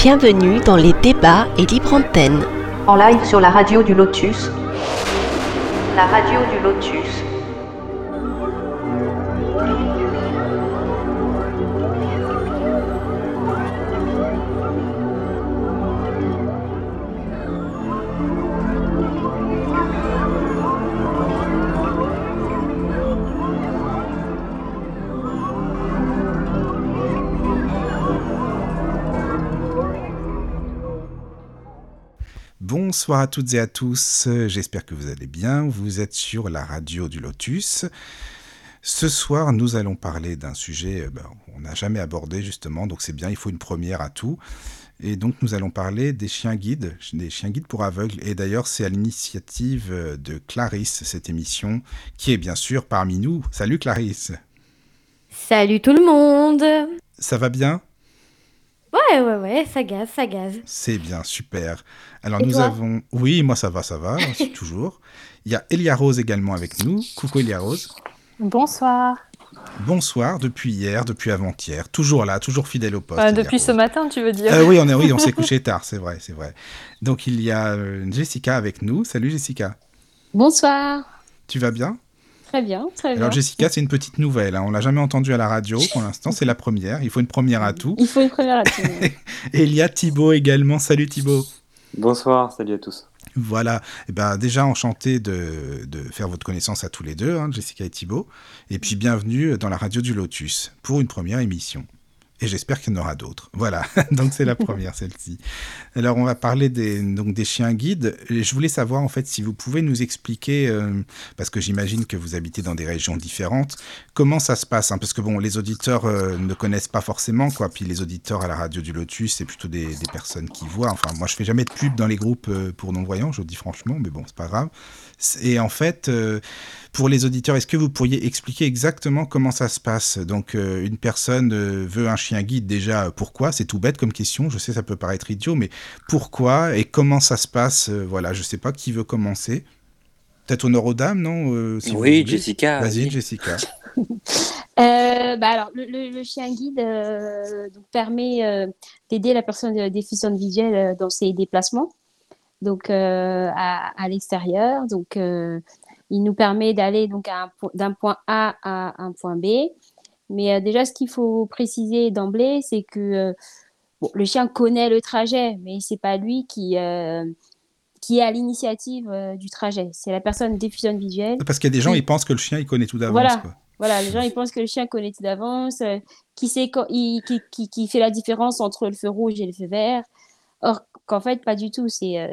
Bienvenue dans les débats et libre antenne. En live sur la radio du Lotus. La radio du Lotus. Bonsoir à toutes et à tous, j'espère que vous allez bien, vous êtes sur la radio du Lotus. Ce soir, nous allons parler d'un sujet euh, ben, qu'on n'a jamais abordé justement, donc c'est bien, il faut une première à tout. Et donc nous allons parler des chiens guides, des chiens guides pour aveugles. Et d'ailleurs, c'est à l'initiative de Clarisse, cette émission, qui est bien sûr parmi nous. Salut Clarisse Salut tout le monde Ça va bien? Ouais, ouais, ouais, ça gaze, ça gaze. C'est bien, super. Alors Et nous toi avons... Oui, moi ça va, ça va, toujours. Il y a Elia Rose également avec nous. Coucou Elia Rose. Bonsoir. Bonsoir, depuis hier, depuis avant-hier. Toujours là, toujours fidèle au poste. Euh, depuis ce matin, tu veux dire Euh, oui, on est, oui, on s'est couché tard, c'est vrai, c'est vrai. Donc il y a euh, Jessica avec nous. Salut Jessica. Bonsoir. Tu vas bien? Très bien, très bien. Alors Jessica, c'est une petite nouvelle. hein. On l'a jamais entendue à la radio pour l'instant. C'est la première. Il faut une première à tout. Il faut une première là-dessus. Et il y a Thibaut également. Salut Thibaut. Bonsoir, salut à tous. Voilà, Eh ben, déjà enchanté de, de faire votre connaissance à tous les deux, hein, Jessica et Thibaut. Et puis bienvenue dans la radio du Lotus pour une première émission. Et j'espère qu'il y en aura d'autres. Voilà, donc c'est la première, celle-ci. Alors on va parler des, donc, des chiens guides. Je voulais savoir en fait si vous pouvez nous expliquer, euh, parce que j'imagine que vous habitez dans des régions différentes, comment ça se passe. hein, parce que bon, les auditeurs euh, ne connaissent pas forcément, quoi. Puis les auditeurs à la radio du Lotus, c'est plutôt des, personnes qui voient. Enfin, moi je fais jamais de pub dans les groupes euh, pour non-voyants, je le dis franchement, mais bon, c'est pas grave. Et en fait, euh, pour les auditeurs, est-ce que vous pourriez expliquer exactement comment ça se passe? Donc, euh, une personne euh, veut un chien guide, déjà, pourquoi? C'est tout bête comme question, je sais, ça peut paraître idiot, mais pourquoi et comment ça se passe? Voilà, je sais pas qui veut commencer. Peut-être honneur aux dames, non Euh, si oui. Jessica. Vas-y. Jessica. Euh, bah alors, le, le- le chien guide euh, donc, permet euh, d'aider la personne déficiente visuelle dans ses déplacements, donc euh, à, à l'extérieur. Donc, euh, il nous permet d'aller donc d'un point A à un point B. Mais euh, déjà, ce qu'il faut préciser d'emblée, c'est que bon, le chien connaît le trajet, mais c'est pas lui qui qui est à l'initiative euh, du trajet. C'est la personne déficiente visuelle Parce qu'il y a des gens, Oui. ils pensent que le chien, il connaît tout d'avance. Voilà. quoi. Voilà, les gens ils pensent que le chien connaît tout d'avance, euh, qui sait quand, il- qui, qui, qui fait la différence entre le feu rouge et le feu vert. Or qu'en fait pas du tout, c'est euh,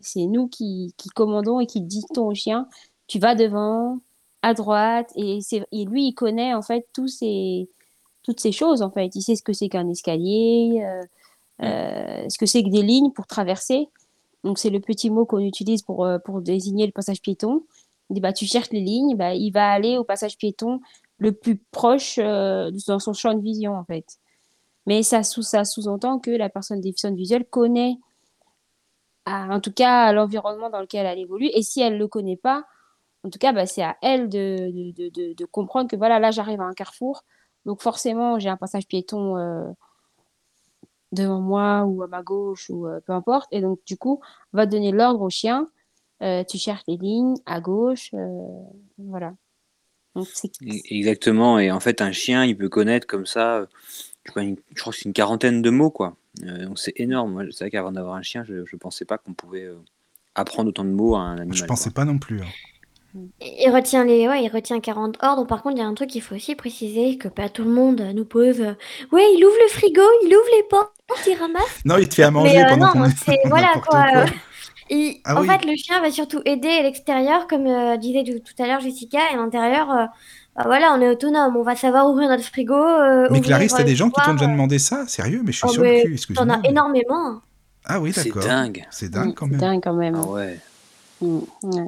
c'est nous qui, qui commandons et qui dictons au chien, tu vas devant, à droite et et lui il connaît en fait tous ces toutes ces choses en fait, il sait ce que c'est qu'un escalier, euh, euh, ce que c'est que des lignes pour traverser. Donc c'est le petit mot qu'on utilise pour pour désigner le passage piéton. Il dit, bah, tu cherches les lignes, bah, il va aller au passage piéton le plus proche euh, dans son champ de vision, en fait. Mais ça, sous, ça sous-entend que la personne déficiente visuelle connaît, en tout cas, l'environnement dans lequel elle évolue. Et si elle ne le connaît pas, en tout cas, bah, c'est à elle de, de, de, comprendre que voilà, là, j'arrive à un carrefour. Donc, forcément, j'ai un passage piéton euh, devant moi ou à ma gauche ou euh, peu importe. Et donc, du coup, va donner l'ordre au chien. Euh, tu cherches les lignes à gauche. voilà. Exactement. Et en fait, un chien, il peut connaître comme ça, je crois, une- je crois que c'est une quarantaine de mots, quoi. Euh, donc c'est énorme. C'est vrai qu'avant d'avoir un chien, je ne pensais pas qu'on pouvait euh, apprendre autant de mots à un animal. Je quoi. pensais pas non plus. hein. Il retient les, ouais, il retient 40 ordres. Par contre, il y a un truc qu'il faut aussi préciser que pas tout le monde nous pose. euh, Ouais, il ouvre le frigo, il ouvre les portes, il ramasse. Non, il te fait à manger Mais euh, pendant non, c'est voilà quoi. quoi. il- Ah en oui. fait, le chien va surtout aider à l'extérieur, comme euh, disait tout à l'heure Jessica, et à l'intérieur, euh, bah voilà, on est autonome, on va savoir ouvrir notre frigo. euh, Mais Clarisse, t'as des gens qui t'ont déjà euh, demandé ça? Sérieux? Mais je suis oh, sur le mais cul, T'en excuse-moi. as mais- énormément. Ah oui, C'est d'accord. dingue. C'est Mm, dingue quand c'est même. dingue quand même. Ah ouais. Mm, ouais.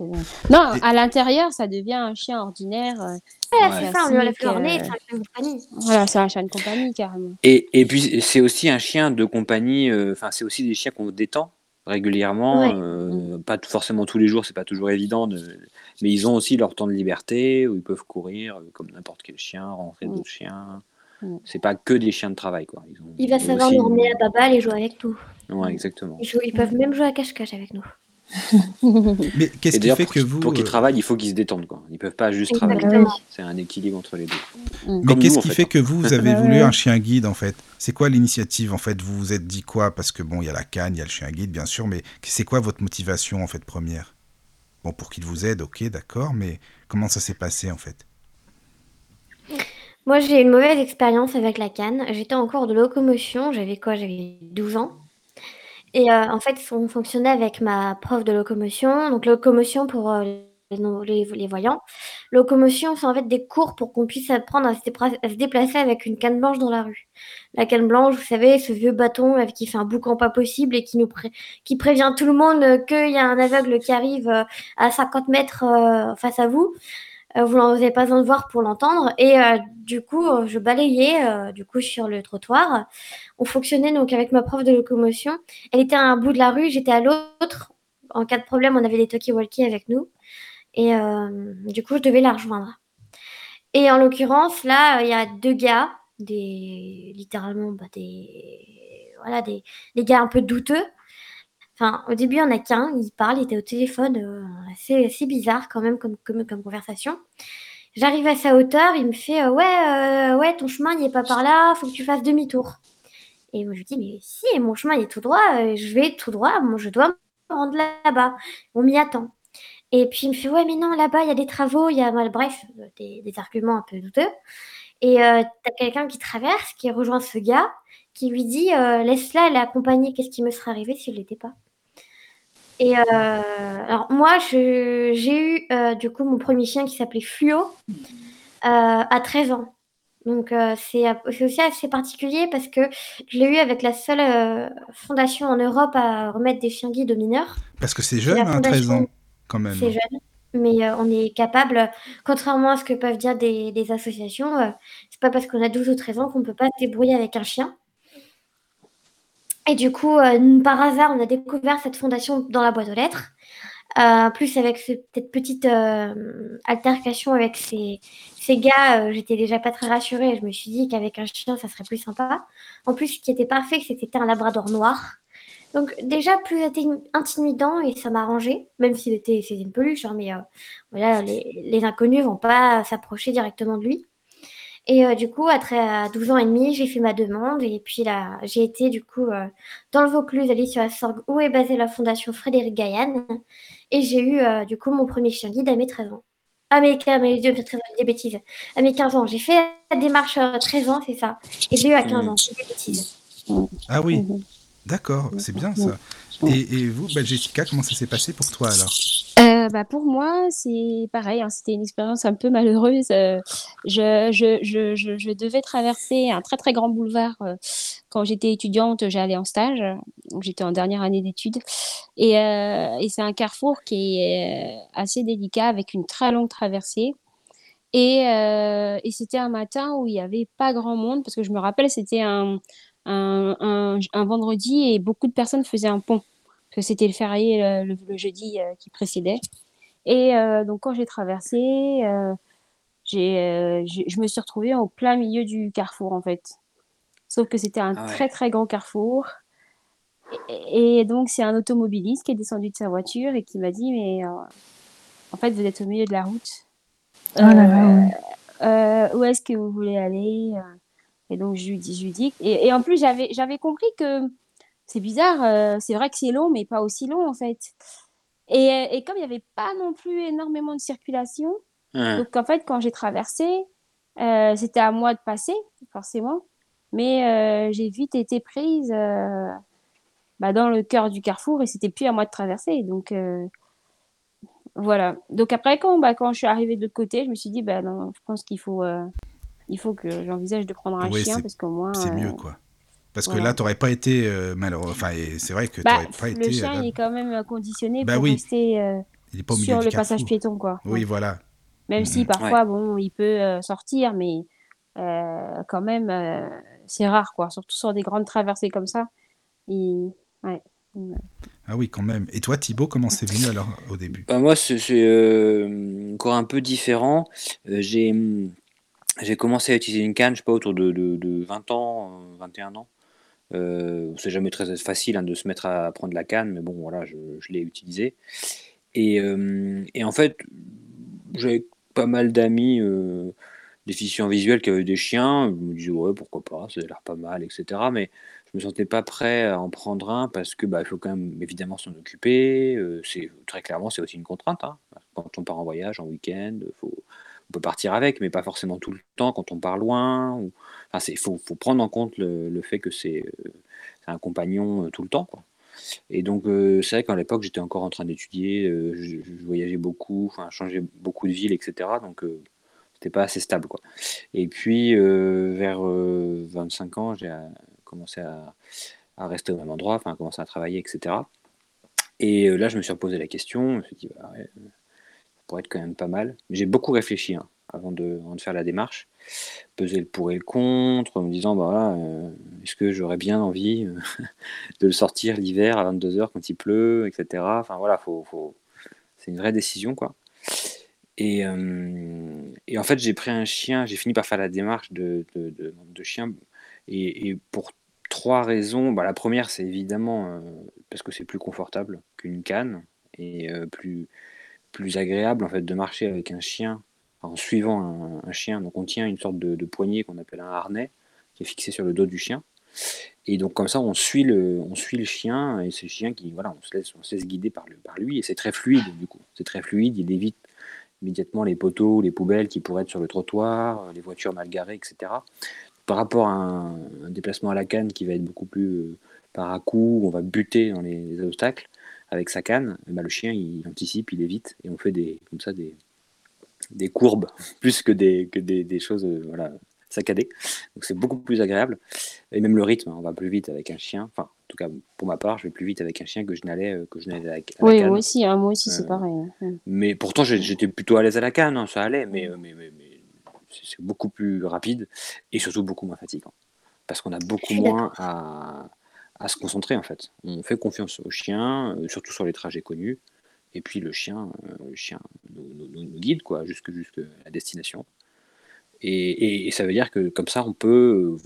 C'est. Non, Et- à l'intérieur, ça devient un chien ordinaire. euh, Ouais, c'est ça, on lui enlève leur nez, c'est un chien de compagnie. Voilà, c'est un chien de compagnie carrément. Et, et puis, c'est aussi un chien de compagnie, euh, enfin, c'est aussi des chiens qu'on détend régulièrement, Ouais. euh, pas forcément tous les jours, c'est pas toujours évident, de- mais ils ont aussi leur temps de liberté où ils peuvent courir euh, comme n'importe quel chien, rentrer Mm. d'autres chiens. Mm. C'est pas que des chiens de travail, quoi. Ils, ont- Il va savoir aussi nous emmener à Baba et jouer avec nous. Ouais, exactement. Ils, jouent- ils peuvent même jouer à cache-cache avec nous. Mais qu'est-ce qui fait pour, que qu'ils- vous. pour qu'ils euh, travaillent, il faut qu'ils se détendent, quoi. Ils peuvent pas juste travailler. Exactement. C'est un équilibre entre les deux. Mais Comme qu'est-ce qui fait, fait hein. que vous, vous avez voulu un chien guide en fait? C'est quoi l'initiative en fait? Vous vous êtes dit quoi? Parce que bon, il y a la canne, il y a le chien guide bien sûr, mais c'est quoi votre motivation en fait première? Bon, pour qu'il vous aide, ok, d'accord, mais comment ça s'est passé en fait? Moi, j'ai eu une mauvaise expérience avec la canne. J'étais en cours de locomotion. J'avais quoi J'avais 12 ans. Et euh, en fait, on fonctionnait avec ma prof de locomotion. Donc, locomotion pour euh, les, voyants. Locomotion, c'est en fait des cours pour qu'on puisse apprendre à se, déplacer avec une canne blanche dans la rue. La canne blanche, vous savez, ce vieux bâton avec qui fait un boucan pas possible et qui nous prévient tout le monde qu'il y a un aveugle qui arrive euh, à 50 mètres euh, face à vous. Euh, vous n'avez pas besoin de voir pour l'entendre. Et du coup, je balayais du coup sur le trottoir. On fonctionnait donc avec ma prof de locomotion. Elle était à un bout de la rue, j'étais à l'autre. En cas de problème, on avait des talkie-walkie avec nous. Et euh, du coup, je devais la rejoindre. Et en l'occurrence, là, il y a deux gars, des littéralement bah, des voilà des, des gars un peu douteux. Enfin, au début, il n'y en a qu'un, il parle, il était au téléphone, euh, assez, bizarre quand même comme, comme, conversation. J'arrive à sa hauteur, il me fait euh, Ouais, euh, ouais, ton chemin, n'est pas par là, faut que tu fasses demi-tour. Et moi, je lui dis Mais si, mon chemin, est tout droit, je vais tout droit, moi, je dois me rendre là-bas. On m'y attend. Et puis, il me fait Ouais, mais non, là-bas, il y a des travaux, il y a. mal- Bref, des, des arguments un peu douteux. Et euh, t'as quelqu'un qui traverse, qui rejoint ce gars, qui lui dit euh, Laisse-la, elle est accompagnée, qu'est-ce qui me serait arrivé si je l'étais pas? Et euh, alors moi, j'ai eu du coup mon premier chien qui s'appelait Fluo à 13 ans. Donc c'est aussi assez particulier parce que je l'ai eu avec la seule fondation en Europe à remettre des chiens guides aux mineurs. Parce que c'est jeune, hein, 13 fondation- ans, C'est jeune, mais euh, on est capable, contrairement à ce que peuvent dire des, associations, euh, c'est pas parce qu'on a 12 ou 13 ans qu'on peut pas se débrouiller avec un chien. Et du coup, euh, par hasard, on a découvert cette fondation dans la boîte aux lettres. Euh, plus avec ce- cette petite altercation avec ces, ces gars, j'étais déjà pas très rassurée. Je me suis dit qu'avec un chien, ça serait plus sympa. En plus, ce qui était parfait, c'était un labrador noir. Donc déjà plus inti- intimidant et ça m'a arrangé, même s'il était c'était une peluche, hein, mais euh, voilà, les, les inconnus vont pas s'approcher directement de lui. Et euh, du coup, à, très- à 12 ans et demi, j'ai fait ma demande et puis là, j'ai été du coup euh, dans le Vaucluse, allée sur la Sorgue, où est basée la fondation Frédéric Gaillan. Et j'ai eu euh, du coup mon premier chien guide à mes 13 ans. À mes, à mes, Dieu, 13 ans, des bêtises. À mes 15 ans. J'ai fait la démarche à 13 ans, c'est ça. Et j'ai eu à 15 ans, c'est des bêtises. Ah oui, Mhm. D'accord, c'est bien ça. Et, et vous, bah, Jessica, comment ça s'est passé pour toi alors? Euh, bah pour moi, c'est pareil, hein, c'était une expérience un peu malheureuse. Euh, je, je, je, je, je devais traverser un très très grand boulevard euh, quand j'étais étudiante, j'allais en stage, donc j'étais en dernière année d'études. Et, et c'est un carrefour qui est assez délicat avec une très longue traversée. Et, et c'était un matin où il n'y avait pas grand monde, parce que je me rappelle, c'était un, un, un, un vendredi et beaucoup de personnes faisaient un pont que c'était le férié le, le- le jeudi euh, qui précédait. Et euh, donc, quand j'ai traversé, euh, je me suis retrouvée au plein milieu du carrefour, en fait. Sauf que c'était un Ah ouais. très, très grand carrefour. Et, et donc, c'est un automobiliste qui est descendu de sa voiture et qui m'a dit, mais en fait, vous êtes au milieu de la route. Oh là là, où est-ce que vous voulez aller Et donc, je lui dis, je lui dis et, et en plus, j'avais, j'avais compris que c'est bizarre, euh, c'est vrai que c'est long, mais pas aussi long, en fait. Et, et comme il n'y avait pas non plus énormément de circulation, donc en fait, quand j'ai traversé, euh, c'était à moi de passer, forcément. Mais euh, j'ai vite été prise bah, dans le cœur du carrefour et c'était plus à moi de traverser. Donc voilà. Donc après, quand, bah, quand je suis arrivée de l'autre côté, je me suis dit, bah, non, je pense qu'il faut, il faut que j'envisage de prendre un chien parce qu'au moins. C'est euh, mieux quoi. Parce que là, t'aurais pas été euh, malheureux. Enfin, c'est vrai que bah, t'aurais pas le été. chien, euh, il est quand même euh, conditionné Bah pour oui. rester euh, il est pas au milieu sur le passage piéton, quoi. Oui, Ouais. voilà. Même si parfois, bon, il peut euh, sortir, mais euh, quand même, euh, c'est rare, quoi. Surtout sur des grandes traversées comme ça. Ouais. Ah oui, quand même. Et toi, Thibaut, comment c'est venu alors au début? Bah, moi, c'est euh, encore un peu différent. Euh, j'ai j'ai commencé à utiliser une canne, je sais pas, autour de, de, de 20 ans, euh, 21 ans. Euh, c'est jamais très facile hein, de se mettre à prendre la canne, mais bon, voilà, je, l'ai utilisé. Et, euh, et en fait, j'avais pas mal d'amis euh, déficients visuels qui avaient des chiens. Je me disais, ouais, pourquoi pas, ça a l'air pas mal, etc. Mais je me sentais pas prêt à en prendre un parce que bah, il faut quand même évidemment s'en occuper. Euh, c'est très clairement, c'est aussi une contrainte. hein. Quand on part en voyage, en week-end, faut, on peut partir avec, mais pas forcément tout le temps quand on part loin. Ou... Enfin, c'est, faut, faut prendre en compte le, fait que c'est, euh, un compagnon euh, tout le temps, quoi. Et donc, euh, c'est vrai qu'à l'époque, j'étais encore en train d'étudier, je, voyageais beaucoup, enfin, changeais beaucoup de ville, etc. Donc, c'était pas assez stable, quoi. Et puis, vers euh, 25 ans, j'ai commencé à, rester au même endroit, enfin, à commencer à travailler, etc. Et là, je me suis reposé la question, je me suis dit, bah, pourrait être quand même pas mal. J'ai beaucoup réfléchi hein, avant, de, faire la démarche, peser le pour et le contre, en me disant, bah, voilà, euh, est-ce que j'aurais bien envie euh, de le sortir l'hiver à 22h quand il pleut, etc. Enfin voilà, c'est une vraie décision, quoi. Et, euh, et en fait, j'ai pris un chien, j'ai fini par faire la démarche de, chien, et, pour trois raisons. Bah, la première, c'est évidemment parce que c'est plus confortable qu'une canne, et plus, plus agréable en fait de marcher avec un chien en suivant un, chien. Donc on tient une sorte de, poignée qu'on appelle un harnais qui est fixé sur le dos du chien. Et donc comme ça, on suit le, on suit le chien et c'est chien qui, voilà, on se laisse, on se guider par, le, lui et c'est très fluide du coup. C'est très fluide. Il évite immédiatement les poteaux, les poubelles qui pourraient être sur le trottoir, les voitures mal garées, etc. Par rapport à un, déplacement à la canne qui va être beaucoup plus euh, par à on va buter dans les obstacles avec sa canne, eh ben, le chien il anticipe, il évite et on fait des comme ça des, des courbes plus que des, que des, des choses euh, voilà, saccadées. Donc c'est beaucoup plus agréable. Et même le rythme, hein, on va plus vite avec un chien. Enfin, en tout cas, pour ma part, je vais plus vite avec un chien que je n'allais euh, que je n'allais avec Oui, canne. moi aussi, hein, moi aussi, c'est Euh, pareil. hein. Mais pourtant, j'étais plutôt à l'aise à la canne, hein, ça allait, mais, mais, mais, mais c'est beaucoup plus rapide et surtout beaucoup moins fatigant. Parce qu'on a beaucoup moins à, à se concentrer en fait. On fait confiance au chien, euh, surtout sur les trajets connus. Et puis le chien, euh, le chien nous, nous- nous- nous guide quoi, jusque, jusque la destination. Et, et- et ça veut dire que comme ça, on peut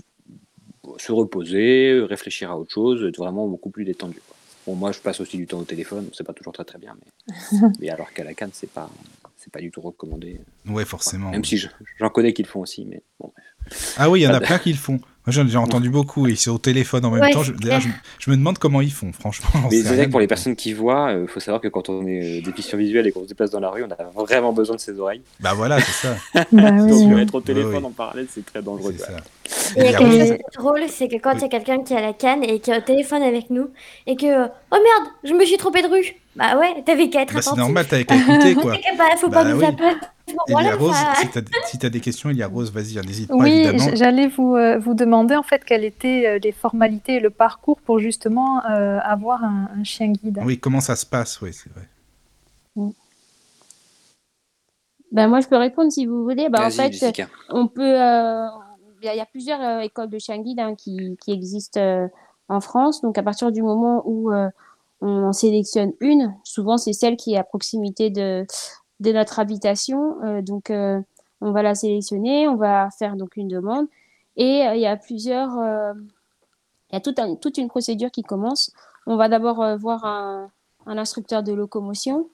euh, se reposer, réfléchir à autre chose, être vraiment beaucoup plus détendu. quoi. Bon, moi, je passe aussi du temps au téléphone, c'est pas toujours très très bien, mais, mais alors qu'à la canne, c'est pas, c'est pas du tout recommandé. Ouais, forcément. Même si je- j'en connais qui le font aussi, mais bon. bref. Ah oui, il y en a plein qui le font. Moi, j'en ai entendu beaucoup. Et c'est au téléphone en même Ouais, temps. Je, d'ailleurs, je, clair. je me demande comment ils font, franchement. Mais c'est vrai que pour les personnes qui voient, il faut savoir que quand on est euh, déficient visuel et qu'on se déplace dans la rue, on a vraiment besoin de ses oreilles. Bah voilà, c'est ça. Bah Donc oui. euh, être au téléphone oui. en parallèle, c'est très dangereux. C'est a Et quelque chose de drôle, c'est que quand il y a quelqu'un qui a la canne et qui est au téléphone avec nous et que oh merde, je me suis trompé de rue. Bah ouais, t'avais qu'à être Bah, c'est normal, t'avais qu'à écouter, quoi. Bah, faut Bah pas nous oui. appeler. ce moment-là, Elia Rose, ça- si t'as si t'as des questions, Elia Rose, vas-y, hein, n'hésite pas, Oui, j'allais vous, euh, vous demander en fait quelles étaient euh, les formalités et le parcours pour justement euh, avoir un, un chien guide. Oui, comment ça se passe, oui, c'est vrai. Ben, moi, je peux répondre si vous voulez. Ben, en fait, Jessica. on peut. euh, Il y, a- il y a plusieurs euh, écoles de chien guide hein, qui, qui existent euh, en France. Donc, à partir du moment où euh, on sélectionne une, souvent c'est celle qui est à proximité de, notre habitation. Euh, donc, euh, on va la sélectionner, on va faire donc une demande. Et euh, il y a plusieurs. il y a toute une procédure qui commence. On va d'abord voir un, instructeur de locomotion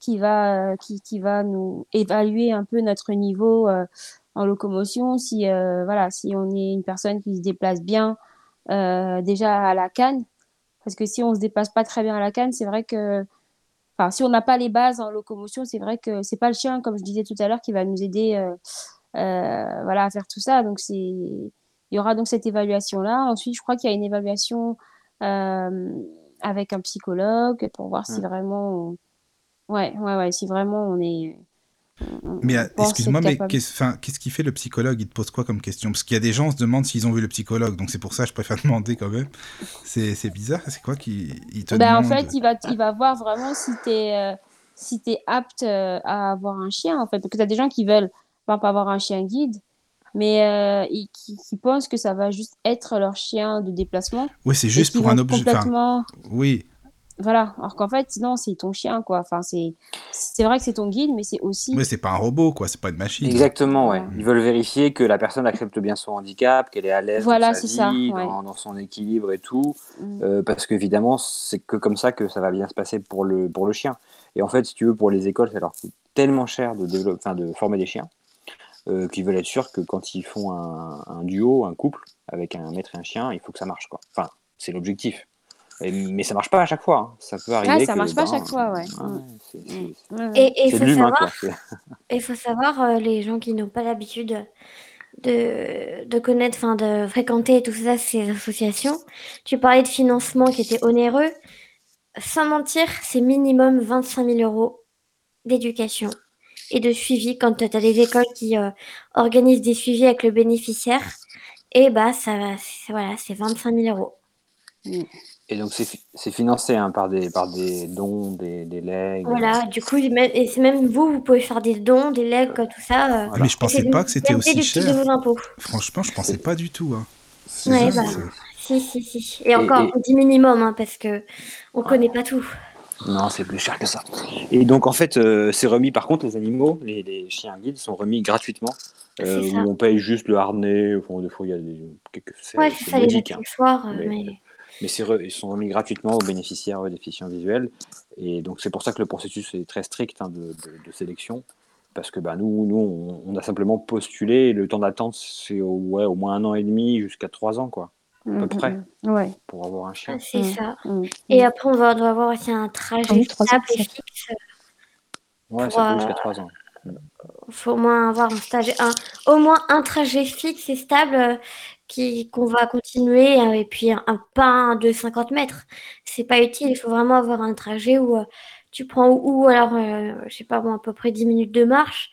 qui va, nous évaluer un peu notre niveau en locomotion, si, voilà, si on est une personne qui se déplace bien déjà à la canne. Parce que si on se déplace pas très bien à la canne, c'est vrai que, enfin, si on n'a pas les bases en locomotion, c'est vrai que c'est pas le chien, comme je disais tout à l'heure, qui va nous aider euh, euh, voilà, à faire tout ça. Donc, c'est, il y aura donc cette évaluation-là. Ensuite, je crois qu'il y a une évaluation euh, avec un psychologue pour voir si vraiment on- Ouais, ouais, ouais, si vraiment on est. Mais euh, excuse-moi, mais qu'est-ce enfin, qu'est-ce qui fait le psychologue? Il te pose quoi comme question? Parce qu'il y a des gens qui se demandent s'ils ont vu le psychologue, donc c'est pour ça que je préfère demander quand même. C'est c'est bizarre, c'est quoi qui te Ben, en demande? fait, il va, il va voir vraiment si tu es, si t'es apte euh, à avoir un chien, en fait. Parce que tu as des gens qui veulent pas avoir un chien guide, mais euh, ils- qui, qui pensent que ça va juste être leur chien de déplacement. Oui, c'est juste pour un objet. enfin, oui, Voilà. Alors qu'en fait, non, c'est ton chien, quoi. Enfin, c'est c'est vrai que c'est ton guide, mais c'est aussi. Mais c'est pas un robot, quoi, c'est pas une machine. Exactement, ouais. Ils veulent vérifier que la personne accepte bien son handicap, qu'elle est à l'aise Voilà, dans sa ça, ouais. dans, dans son équilibre et tout. Mm. Euh, parce qu'évidemment, c'est que comme ça que ça va bien se passer pour le, pour le chien. Et en fait, si tu veux, pour les écoles, ça leur coûte tellement cher de, développer, de former des chiens euh, qu'ils veulent être sûrs que quand ils font un, un duo, un couple, avec un maître et un chien, il faut que ça marche. Quoi. Enfin, c'est l'objectif. Et- Mais ça marche pas à chaque fois. hein. Ça peut arriver. Ouais, ça que, marche pas à ben, chaque fois, ouais. Et il c'est faut savoir, quoi. C'est- il faut savoir euh, les gens qui n'ont pas l'habitude de, de connaître, enfin de fréquenter tout ça, ces associations. Tu parlais de financement qui était onéreux. Sans mentir, c'est minimum 25 000 euros d'éducation et de suivi quand tu as des écoles qui euh, organisent des suivis avec le bénéficiaire. Et bah, ça, va- c'est- voilà, c'est 25 000 euros. Et donc, c'est fi- c'est financé hein, par, des, par des dons, des, des legs. Voilà, du coup, et c'est même vous, vous pouvez faire des dons, des legs, tout ça. euh, Ah, mais je pensais pas que c'était aussi cher. de vos impôts. Franchement, je pensais pas du tout. Hein. C'est Ouais, ça, bah, si, si, si. Et encore, et- on dit minimum, hein, parce que on connaît pas tout. Non, c'est plus cher que ça. Et donc, en fait, euh, c'est remis, par contre, les animaux, les, les chiens guides sont remis gratuitement. euh, où on paye juste le harnais. Enfin, des fois, il y a des. quelques- Ouais, c'est ça, les hein. accessoires, Mais- mais... Mais ils sont remis gratuitement aux bénéficiaires euh, déficients visuels. Et donc, c'est pour ça que le processus est très strict hein, de, de- de sélection. Parce que bah, nous, nous on, on a simplement postulé. et Le temps d'attente, c'est au, ouais, au moins un an et demi jusqu'à trois ans, quoi, à peu Mm, près, mm. Ouais. pour avoir un chien. Ah, c'est Mm. ça. Et après, on va, doit avoir aussi un trajet stable et fixe. Ouais, pour, ça peut euh, jusqu'à trois ans. Il faut au moins avoir un stage, un, au moins un trajet fixe et stable euh, qui qu'on va continuer euh, et puis un, un pain de 50 mètres. C'est pas utile. Il faut vraiment avoir un trajet où euh, tu prends ou, ou alors, euh, je sais pas, bon, à peu près 10 minutes de marche.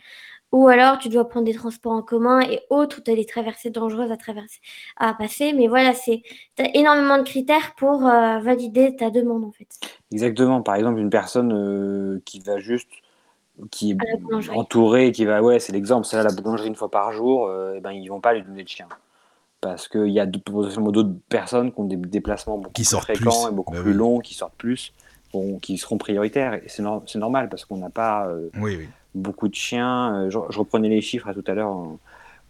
Ou alors tu dois prendre des transports en commun et autres où tu as des traversées dangereuses à traverser, à passer. Mais voilà, c'est as énormément de critères pour euh, valider ta demande en fait. Exactement. Par exemple, une personne qui va juste, qui est entourée, qui va, ouais, c'est l'exemple, c'est à la boulangerie une fois par jour, euh, eh ben, ils vont pas lui donner de chien. Parce qu'il y a potentiellement d'autres personnes qui ont des déplacements beaucoup Qui plus fréquents plus. et beaucoup Bah plus oui. longs, qui sortent plus, bon, qui seront prioritaires. Et c'est nor- c'est normal parce qu'on n'a pas euh, Oui, oui. beaucoup de chiens. Euh, Je, je reprenais les chiffres à tout à l'heure. On,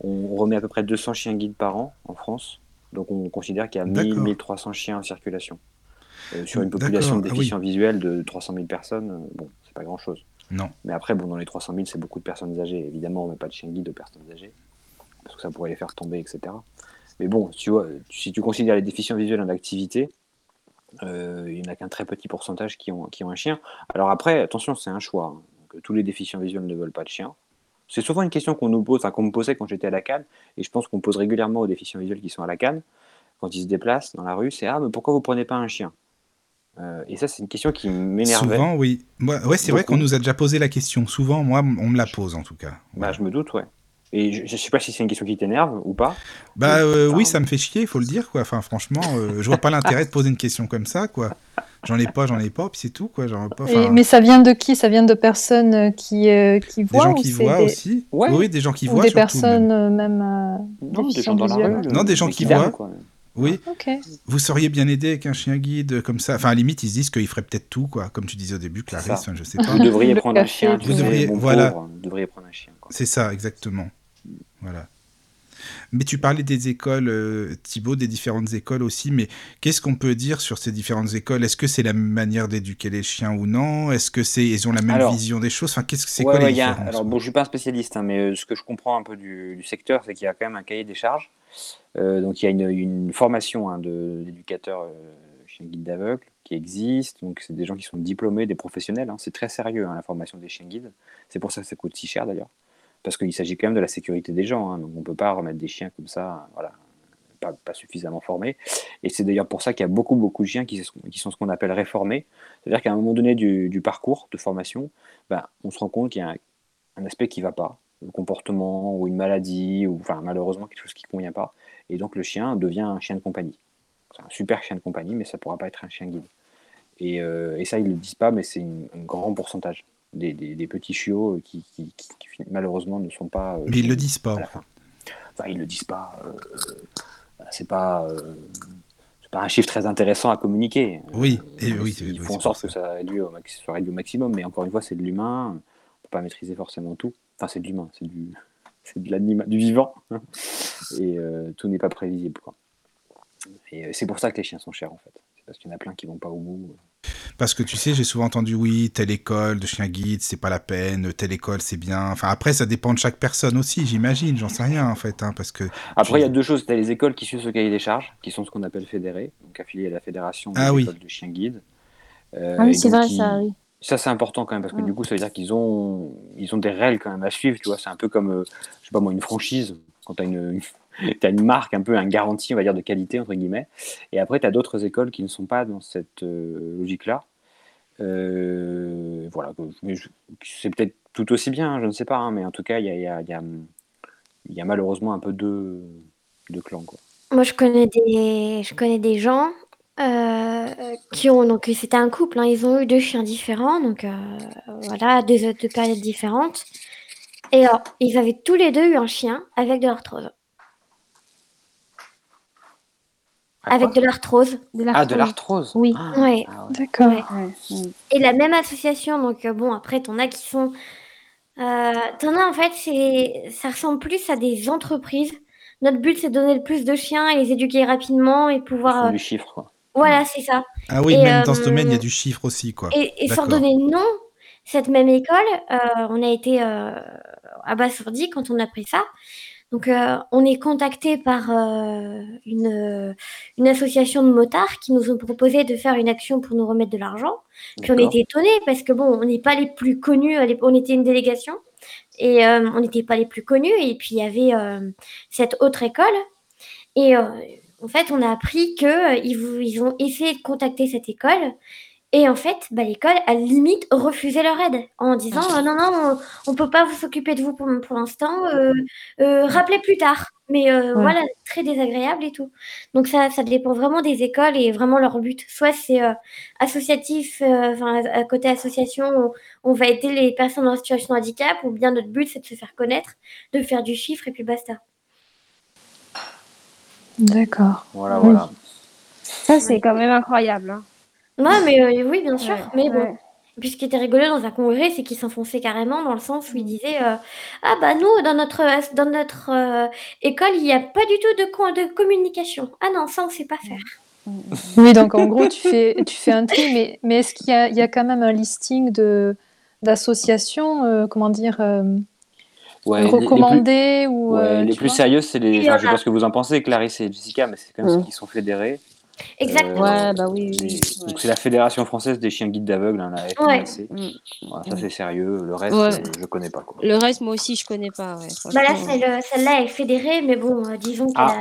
on remet à peu près 200 chiens guides par an en France. Donc on considère qu'il y a 1000, D'accord. 1300 chiens en circulation. Euh, sur une population de ah visuels de 300 000 personnes, bon, c'est pas grand chose. Non. Mais après, bon, dans les 300 000, c'est beaucoup de personnes âgées. Évidemment, on met pas de chien guide aux personnes âgées, parce que ça pourrait les faire tomber, etc. Mais bon, tu vois, si tu considères les déficients visuels en activité, euh, il n'y en a qu'un très petit pourcentage qui ont, qui ont un chien. Alors après, attention, c'est un choix. hein. Donc, tous les déficients visuels ne veulent pas de chien. C'est souvent une question qu'on nous pose, enfin, qu'on me posait quand j'étais à la Cannes, et je pense qu'on pose régulièrement aux déficients visuels qui sont à la Cannes, quand ils se déplacent dans la rue, c'est Ah, mais pourquoi vous prenez pas un chien? Euh, Et ça, c'est une question qui m'énervait. Souvent, oui. Ouais, c'est vrai qu'on nous a déjà posé la question. Souvent, moi, on me la pose en tout cas. Bah, je me doute, ouais. Et je, je sais pas si c'est une question qui t'énerve ou pas. Bah euh, Enfin, oui, ça me fait chier, il faut le dire quoi. Enfin franchement, euh, je vois pas l'intérêt de poser une question comme ça quoi. J'en ai pas, j'en ai pas, puis c'est tout quoi. J'en ai pas. Et- enfin, mais ça vient de qui? Ça vient de personnes euh, qui, euh, qui des voient gens ou qui voient des- aussi. Ouais. Oui, des gens qui ou voient des surtout. personnes même. même Non, des gens dans la rue. Non, des gens qui voient. quoi. Oui, Ok. vous seriez bien aidé avec un chien guide comme ça. Enfin à la limite, ils se disent qu'ils feraient peut-être tout quoi, comme tu disais au début, Clarisse. enfin, je sais pas. Vous devriez prendre un chien. Vous sais, devriez- bon voilà. pauvre, vous devriez prendre un chien. C'est ça, exactement. Voilà. Mais tu parlais des écoles, euh, Thibaut, des différentes écoles aussi, mais qu'est-ce qu'on peut dire sur ces différentes écoles? Est-ce que c'est la même manière d'éduquer les chiens ou non? Est-ce que c'est ils ont la même Alors- vision des choses? Enfin, qu'est-ce que c'est Ouais, quoi ouais, les a- Alors bon, je suis pas un spécialiste, hein, mais euh, ce que je comprends un peu du, du secteur, c'est qu'il y a quand même un cahier des charges. Euh, donc il y a une, formation hein, d'éducateurs euh, chiens guides d'aveugles qui existe. Donc c'est des gens qui sont diplômés, des professionnels. hein. C'est très sérieux hein, la formation des chiens guides. C'est pour ça que ça coûte si cher d'ailleurs, parce qu'il s'agit quand même de la sécurité des gens. hein. donc on peut pas remettre des chiens comme ça, voilà, pas, suffisamment formés. Et c'est d'ailleurs pour ça qu'il y a beaucoup beaucoup de chiens qui, sont- ce qu'on appelle réformés. C'est-à-dire qu'à un moment donné du, parcours de formation, ben, on se rend compte qu'il y a un, un aspect qui va pas, le comportement ou une maladie ou enfin malheureusement quelque chose qui convient pas, et donc le chien devient un chien de compagnie. C'est un super chien de compagnie, mais ça pourra pas être un chien guide. Et, euh, et ça ils le disent pas, mais c'est un grand pourcentage des, des- des petits chiots qui, qui- qui- qui, malheureusement ne sont pas. euh, Mais ils chiens le disent pas. Enfin ils le disent pas. euh, euh, c'est pas. euh, un chiffre très intéressant à communiquer. Oui, Euh, et oui, ils oui, font en sorte que ça réduit au, soit réduit au maximum, mais encore une fois, c'est de l'humain. On peut pas maîtriser forcément tout. Enfin, c'est de l'humain, c'est du, c'est de l'animal, du vivant, et euh, tout n'est pas prévisible. Quoi. Et euh, c'est pour ça que les chiens sont chers en fait. C'est parce qu'il y en a plein qui vont pas au bout. Parce que tu sais, j'ai souvent entendu oui, telle école de chien guide, c'est pas la peine, telle école c'est bien. Enfin après, ça dépend de chaque personne aussi, j'imagine. J'en sais rien en fait, hein, parce que. Après, il y a deux choses. Tu as les écoles qui suivent ce cahier des charges, qui sont ce qu'on appelle fédérés, donc affiliés à la fédération des Ah oui. de chiens guides. Euh, Ah oui, c'est vrai, ça, oui. Ça, c'est important quand même, parce que Mm. du coup, ça veut dire qu'ils ont, ils ont des règles quand même à suivre, tu vois. C'est un peu comme, euh, je sais pas moi, une franchise, quand tu as une, t'as une marque, un peu un garantie, on va dire, de qualité, entre guillemets. Et après, tu as d'autres écoles qui ne sont pas dans cette euh, logique-là. Euh, voilà, c'est peut-être tout aussi bien, hein, je ne sais pas, hein, mais en tout cas, il y a, y, a, il y, a, il y a malheureusement un peu deux, deux clans, quoi. Moi, je connais des, je connais des gens euh, qui ont donc c'était un couple, hein, ils ont eu deux chiens différents, donc euh, voilà, deux, deux périodes différentes. Et alors, ils avaient tous les deux eu un chien avec de l'arthrose. Avec quoi? De l'arthrose. De Ah, de l'arthrose. l'arthrose Oui. Ah, Ouais. ah ouais. D'accord. Ouais. Ouais, ouais. Et la même association, donc euh, bon, après, t'en as qui sont. Euh, t'en as en fait, c'est, ça ressemble plus à des entreprises. Notre but, c'est de donner le plus de chiens et les éduquer rapidement et Ils pouvoir. euh, du chiffre, quoi. Voilà, c'est ça. Ah oui, Et, même dans ce euh, domaine, il y a du chiffre aussi, quoi. Et, et sans D'accord. donner de nom, cette même école, euh, on a été euh, abasourdis quand on a pris ça. Donc, euh, on est contacté par euh, une, une association de motards qui nous ont proposé de faire une action pour nous remettre de l'argent. Puis on était étonnés parce que bon, on n'est pas les plus connus, on était une délégation et euh, on n'était pas les plus connus. Et puis il y avait euh, cette autre école et euh, en fait, on a appris que euh, ils, ont essayé de contacter cette école et en fait, bah, l'école a limite refusé leur aide en disant euh, non non, on, on peut pas vous s'occuper de vous pour, pour l'instant, euh, euh, rappelez plus tard. Mais euh, Ouais. voilà, très désagréable et tout. Donc ça, ça dépend vraiment des écoles et vraiment leur but. Soit c'est associatif, enfin à côté association, on, on va aider les personnes en situation de handicap, ou bien notre but c'est de se faire connaître, de faire du chiffre et puis basta. D'accord. Voilà, Oui. voilà. Ça, c'est quand même incroyable. hein. Non, mais euh, oui, bien sûr. Ouais, mais bon. ouais. Puis ce qui était rigolo dans un congrès, c'est qu'il s'enfonçait carrément dans le sens où il disait euh, Ah bah nous, dans notre, dans notre euh, école, il n'y a pas du tout de, co- de communication. Ah non, ça on sait pas faire. Oui, donc en gros, tu fais, tu fais un tri, mais, mais est-ce qu'il y a, il y a quand même un listing de d'associations, euh, comment dire, euh, Ouais, les- les plus- ou Ouais, euh, les plus vois sérieuses, c'est les. Enfin, en je sais a. pas ce que vous en pensez, Clarisse et Jessica, mais c'est quand même Mm. ceux qui sont fédérés. Exactement. Ouais, bah oui, oui, oui, c'est la Fédération française des chiens guides d'aveugles, hein, la FNAC. Mm. Voilà, ça c'est sérieux. Le reste, Ouais. euh, je connais pas. Quoi. Le reste, moi aussi, je connais pas. Ouais, Bah là, celle-là est fédérée, mais bon, euh, disons qu'elle Ah.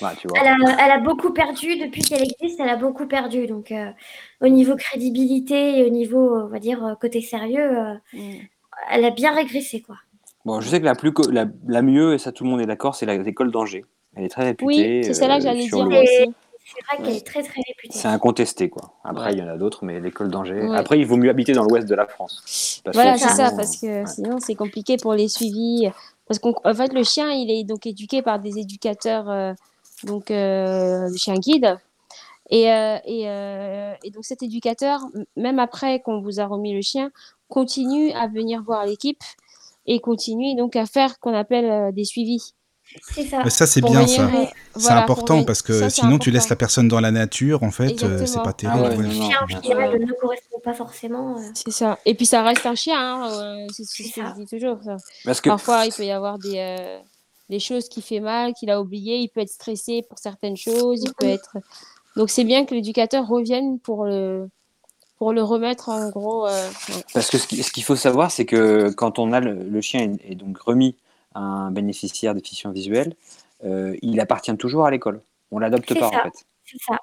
a, Ouais, tu vois. elle a, elle a beaucoup perdu depuis qu'elle existe. Elle a beaucoup perdu. Donc, euh, au niveau crédibilité et au niveau, on va dire, euh, côté sérieux, euh, Mm. elle a bien régressé, quoi. Bon, je sais que la, plus co- la, la mieux, et ça tout le monde est d'accord, c'est l'école d'Angers. Elle est très réputée. Oui, c'est celle-là que euh, j'allais dire, le- aussi. C'est vrai qu'elle est très, très réputée. C'est incontesté, quoi. Après, Ouais. il y en a d'autres, mais l'école d'Angers. Ouais. Après, il vaut mieux habiter dans l'ouest de la France. Parce Voilà, c'est ça, parce que ouais. sinon, c'est compliqué pour les suivis. Parce qu'en en fait, le chien, il est donc éduqué par des éducateurs, euh, donc euh, de chien guide. Et, euh, et, euh, et donc, cet éducateur, même après qu'on vous a remis le chien, continue à venir voir l'équipe et continue donc à faire ce qu'on appelle euh, des suivis. C'est ça. C'est bien venir, ça. C'est important parce que ça, sinon, tu laisses la personne dans la nature, en fait, euh, c'est pas Ah terrible. ouais, ouais. non, chien, ne correspond pas forcément. euh. C'est ça. Et puis, ça reste un chien, hein, euh, c'est ce que ça. je dis toujours. ça. Parce que Parfois, il peut y avoir des, euh, des choses qui fait mal, qu'il a oublié. Il peut être stressé pour certaines choses. Il peut être. Donc, c'est bien que l'éducateur revienne pour le, pour le remettre en gros. euh, ouais. Parce que ce qui- ce qu'il faut savoir, c'est que quand on a le, le chien est, est donc remis à un bénéficiaire de déficience visuelle, euh, il appartient toujours à l'école. On l'adopte pas ça. en fait. C'est ça.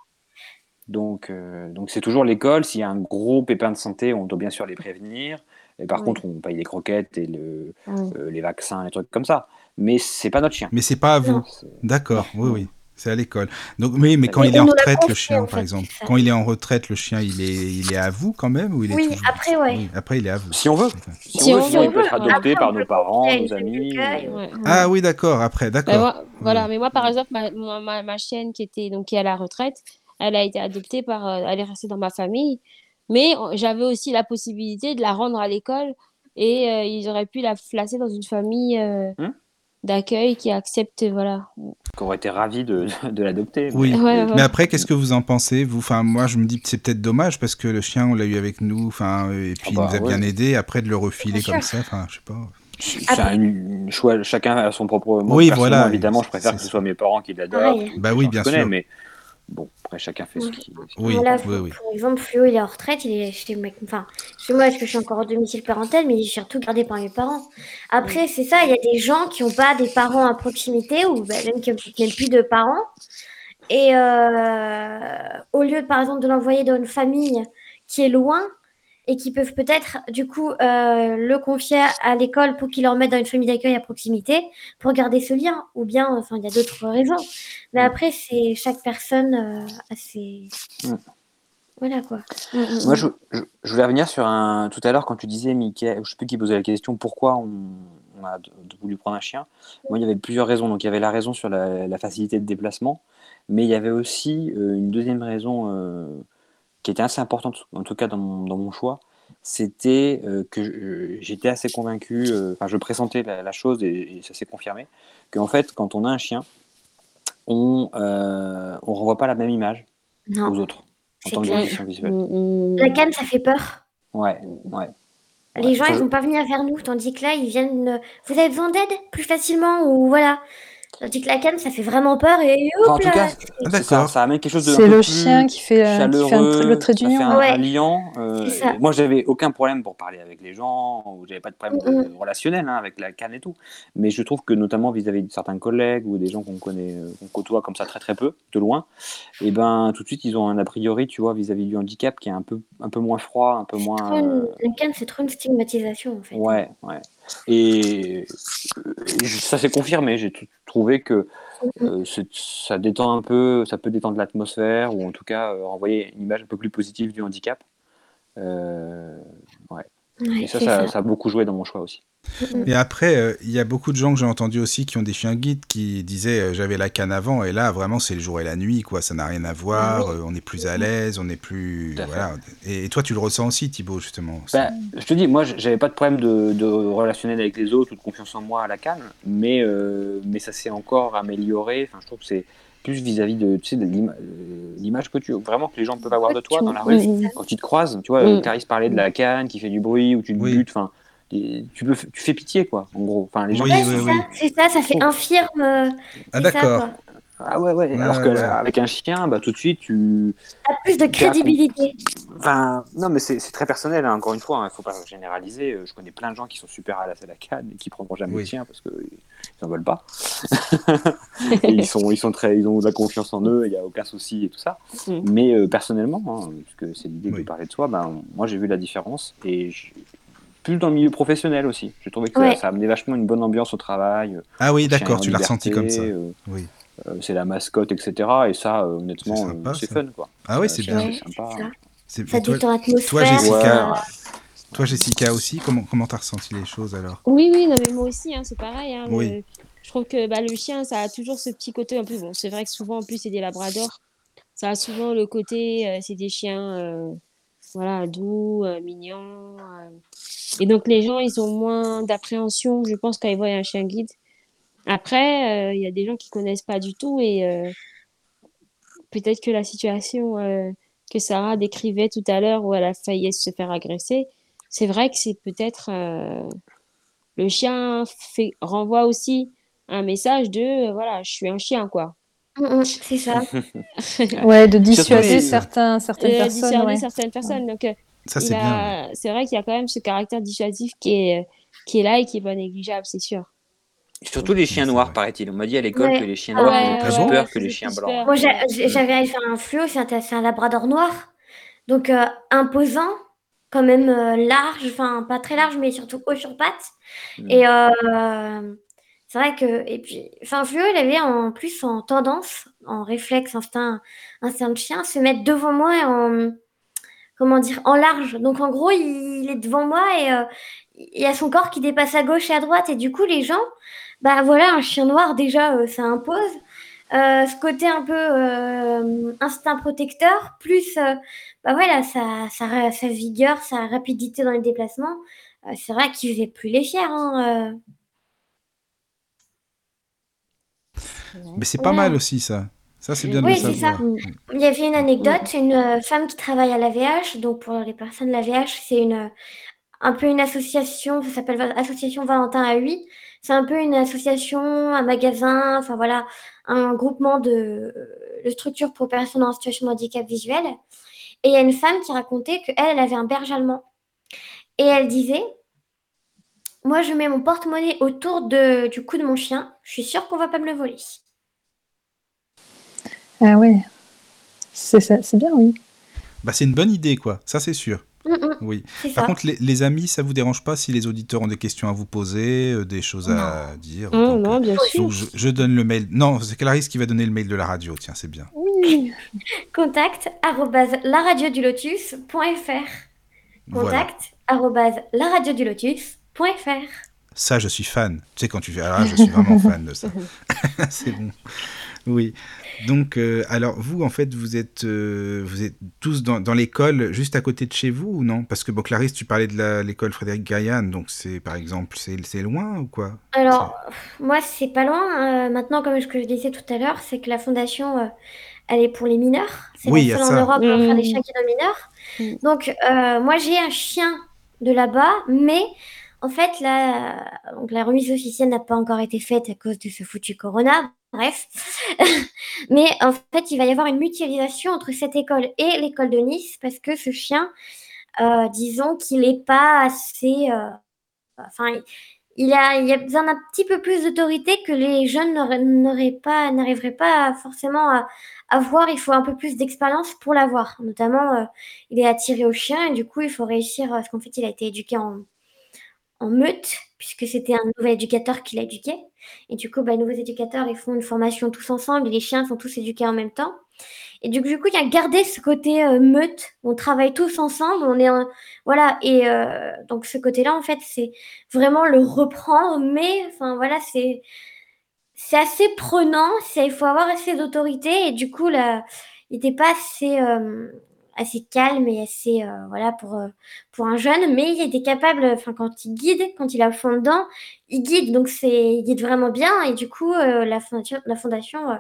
Donc euh, donc c'est toujours l'école. S'il y a un gros pépin de santé, on doit bien sûr les prévenir. Et par contre, on paye les croquettes et le, euh, les vaccins, les trucs comme ça. Mais c'est pas notre chien. Mais c'est pas à vous. D'accord, oui, oui. C'est à l'école. Donc, oui, mais quand Et il est en retraite, le chien, en par fait, exemple, c'est ça. quand il est en retraite, le chien, il est, il est à vous quand même ou il est Oui, toujours- après, ouais. Oui, après, il est à vous. Si on veut. Si, Si on veut, on sinon veut, il peut être adopté Après, par nos parents, nos amis. Ouais, ouais. Ah oui, d'accord, après, Ben, d'accord. voilà, mais moi, par exemple, ma, ma, ma chienne qui était donc qui est à la retraite, elle a été adoptée par, euh, elle est restée dans ma famille. Mais euh, j'avais aussi la possibilité de la rendre à l'école et euh, ils auraient pu la placer dans une famille euh, Hmm. D'accueil qui accepte, voilà. Qui aurait été ravi de, de l'adopter. Oui. Ouais, ouais. Mais après, qu'est-ce que vous en pensez vous? Enfin, moi, je me dis que c'est peut-être dommage parce que le chien, on l'a eu avec nous, enfin, et puis Ah bah, il nous a ouais. bien aidé. Après, de le refiler comme ça, enfin, je sais pas. C'est un une choix, chacun a son propre. Moi, Oui, voilà. Évidemment, je préfère que ce soit mes parents qui l'adoptent. Pareil. ou Bah oui, bien connais, sûr. Mais bon, après, chacun fait ce qu'il. ce qu'il- Oui, Voilà, oui, pour, oui. pour exemple, Fluo, il est en retraite, il est chez, enfin, chez moi, parce que je suis encore au domicile parental, mais il est surtout gardé par mes parents. Après, c'est ça, il y a des gens qui n'ont pas des parents à proximité, ou bah, même qui n'ont qui n'ont plus de parents. Et euh, au lieu, par exemple, de l'envoyer dans une famille qui est loin, et qui peuvent peut-être, du coup, euh, le confier à l'école pour qu'il leur mette dans une famille d'accueil à proximité, pour garder ce lien. Ou bien, enfin, il y a d'autres raisons. Mais après, c'est chaque personne euh, a ses... Mm. Voilà, quoi. Moi, je, je, je voulais revenir sur un. Tout à l'heure, quand tu disais, Mickey, je sais plus qui posait la question, pourquoi on, on a voulu prendre un chien. Moi, il y avait plusieurs raisons. Donc, il y avait la raison sur la, la facilité de déplacement, mais il y avait aussi euh, une deuxième raison euh, qui était assez importante, en tout cas dans mon, dans mon choix. C'était euh, que je- j'étais assez convaincu, euh, enfin, je pressentais la, la chose et, et ça s'est confirmé, qu'en fait, quand on a un chien, on euh, on renvoie pas la même image Non. aux autres en tant que. Mm, mm. La canne, ça fait peur. Ouais, ouais. Les Ouais, gens, ils vont pas venir vers nous, tandis que là, ils viennent. euh, Vous avez besoin d'aide plus facilement ou voilà. Tandis que la canne, ça fait vraiment peur et Enfin, en hop tout là. cas, ça, d'accord. ça amène quelque chose de un C'est peu le plus chien qui fait, euh, qui fait un chaleureux, le trait d'union. un, Ouais. un liant. euh, C'est ça. moi, j'avais aucun problème pour parler avec les gens, ou j'avais pas de problème Mm, de relationnel hein, avec la canne et tout. Mais je trouve que notamment vis-à-vis de certains collègues ou des gens qu'on connaît, euh, qu'on côtoie comme ça très très peu, de loin, et ben tout de suite ils ont un a priori, tu vois, vis-à-vis du handicap qui est un peu un peu moins froid, un peu moins. une- euh, La canne, c'est trop une stigmatisation en fait. Ouais, ouais. Et, euh, ça s'est confirmé. J'ai trouvé que euh, ça détend un peu, ça peut détendre l'atmosphère ou en tout cas euh, renvoyer une image un peu plus positive du handicap. Euh, ouais. Et ça, ça, ça. ça a beaucoup joué dans mon choix aussi. Et après, euh, il y a beaucoup de gens que j'ai entendus aussi qui ont des chiens guides qui disaient euh, j'avais la canne avant et là vraiment c'est le jour et la nuit quoi, ça n'a rien à voir, oui. euh, on est plus à l'aise, on est plus voilà. Et, et toi tu le ressens aussi Thibaut justement. Bah, je te dis, moi, j'avais pas de problème de, de relationnel avec les autres ou de confiance en moi à la canne, mais, euh, mais ça s'est encore amélioré. Enfin, je trouve que c'est plus vis-à-vis de, tu sais, de euh, l'image que tu vraiment que les gens peuvent avoir de toi dans la rue. Quand ils te croisent, tu vois, Mm. euh, Clarisse parlait de la canne qui fait du bruit ou tu te Oui. butes, enfin, tu, peux, tu fais pitié, quoi, en gros. Enfin, les gens Oui, Ouais, oui, c'est oui. ça, c'est ça, ça fait infirme. euh, Ah d'accord. Ah ouais, ouais. Ouais, Alors ouais, ouais. qu'avec un chien, bah, tout de suite, tu. Ça a plus de as- crédibilité. Enfin, non, mais c'est c'est très personnel, hein, encore une fois, il ne faut pas généraliser. Euh, Je connais plein de gens qui sont super à la, à la canne et qui prendront jamais Oui. de chien parce qu'ils n'en veulent pas. Ils, sont, ils, sont très, ils ont de la confiance en eux, il n'y a aucun souci et tout ça. Mm. Mais euh, personnellement, hein, puisque c'est l'idée Oui. de parler de soi, ben, moi j'ai vu la différence. Et je- plus dans le milieu professionnel aussi. J'ai trouvé que Ouais. ça, ça amenait vachement une bonne ambiance au travail. euh, Ah oui d'accord, tu l'as ressenti comme ça. euh, Oui. Euh, c'est la mascotte, etc. Et ça, euh, honnêtement, C'est euh, fun. Quoi. Ah oui c'est bien. C'est sympa. c'est ça. Toi, détend l'atmosphère. toi, Jessica, Ouais. toi Jessica aussi, comment comment t'as ressenti les choses alors? Oui, oui, non, mais moi aussi, hein, c'est pareil. hein, Oui. le- Je trouve que bah, le chien, ça a toujours ce petit côté. En plus, bon, c'est vrai que souvent, en plus, c'est des labradors. Ça a souvent le côté, euh, c'est des chiens, euh, voilà, doux, euh, mignons. euh. Et donc, les gens, ils ont moins d'appréhension, je pense, quand ils voient un chien guide. Après, euh, il y a des gens qui connaissent pas du tout et euh, peut-être que la situation euh, que Sarah décrivait tout à l'heure où elle a failli se faire agresser, c'est vrai que c'est peut-être euh, le chien fait renvoie aussi un message de voilà, je suis un chien quoi. Mm, mm, c'est ça. Ouais, de dissuader certains, certaines Euh, personnes. ouais. certaines personnes. Donc Ça c'est a- bien. c'est vrai qu'il y a quand même ce caractère dissuasif qui est qui est là et qui est pas négligeable, c'est sûr. Surtout les chiens noirs, paraît-il. On m'a dit à l'école Ouais. que les chiens Ah noirs faisaient plus ouais, peur que les chiens plus blancs. Moi, j'avais fait un fluo, c'est un, un labrador noir. Donc, euh, imposant, quand même euh, large, enfin, pas très large, mais surtout haut sur pattes. Mm. Et euh, c'est vrai que, et puis, enfin, fluo, il avait en plus en tendance, en réflexe, instinct, instinct de chien, se mettre devant moi en, comment dire, en large. Donc, en gros, il, il est devant moi et euh, il y a son corps qui dépasse à gauche et à droite. Et du coup, les gens, bah voilà, un chien noir, déjà, euh, ça impose. Euh, ce côté un peu euh, instinct protecteur, plus euh, bah voilà, sa, sa, sa, vigueur, sa rapidité dans les déplacements. Euh, c'est vrai qu'il faisait plus les fiers. Hein, Mais c'est pas Ouais. mal aussi, ça. Ça, c'est bien de Oui, ça. Il y avait une anecdote, une femme qui travaille à l'AVH. Donc, pour les personnes de l'AVH, c'est une, un peu une association, ça s'appelle Association Valentin à 8. C'est un peu une association, un magasin, enfin voilà, un groupement de, de structures pour personnes en situation de handicap visuel. Et il y a une femme qui racontait qu'elle, elle avait un berge allemand. Et elle disait Moi, je mets mon porte-monnaie autour de, du cou de mon chien, je suis sûre qu'on va pas me le voler. Ah ouais. C'est ça- c'est bien, oui. Bah, c'est une bonne idée, quoi. Ça, c'est sûr. Mm, mm, Oui. Par contre, les, les amis, ça vous dérange pas si les auditeurs ont des questions à vous poser, euh, des choses à dire Non, donc, non, bien sûr. je, je donne le mail. Non, c'est Clarisse qui va donner le mail de la radio. Tiens, c'est bien. Oui. Contact laradiodulotus.fr. Voilà. Contact laradiodulotus.fr. Ça, je suis fan. Tu sais, quand tu fais. Là, je suis vraiment fan de ça. c'est bon. Oui. Donc, euh, alors, vous, en fait, vous êtes, euh, vous êtes tous dans, dans l'école juste à côté de chez vous ou non? Parce que, bon, Clarisse, tu parlais de l'école Frédéric Gaillan, donc c'est, par exemple, c'est loin ou quoi? Alors, moi, c'est pas loin. Euh, maintenant, comme ce que je disais tout à l'heure, c'est que la fondation, euh, elle est pour les mineurs. C'est Oui, il y la a seule en ça. Europe faire des Mhm. chiens qui sont mineurs. Mhm. Donc, euh, moi, j'ai un chien de là-bas, mais en fait, la, donc, la remise officielle n'a pas encore été faite à cause de ce foutu corona. Bref. mais en fait, il va y avoir une mutualisation entre cette école et l'école de Nice parce que ce chien, euh, disons qu'il n'est pas assez. euh, enfin, il a, il a besoin d'un petit peu plus d'autorité que les jeunes n'auraient- pas, n'arriveraient pas forcément à avoir. Il faut un peu plus d'expérience pour l'avoir. Notamment, euh, il est attiré au chien et du coup, il faut réussir, parce qu'en fait, il a été éduqué en, en meute, puisque c'était un nouvel éducateur qui l'a éduqué. Et du coup, bah, les nouveaux éducateurs, ils font une formation tous ensemble et les chiens sont tous éduqués en même temps. Et du, coup, il y a gardé ce côté euh, meute, on travaille tous ensemble, on est un- voilà, et euh, donc ce côté-là, en fait, c'est vraiment le reprendre, mais enfin voilà, c'est assez prenant, il faut avoir assez d'autorité. Et du coup là, il n'était pas assez euh, assez calme et assez euh, voilà pour euh, pour un jeune, mais il était capable, enfin quand il guide, quand il a fond dedans, il guide, donc c'est il guide vraiment bien et du coup euh, la fondation la fondation euh,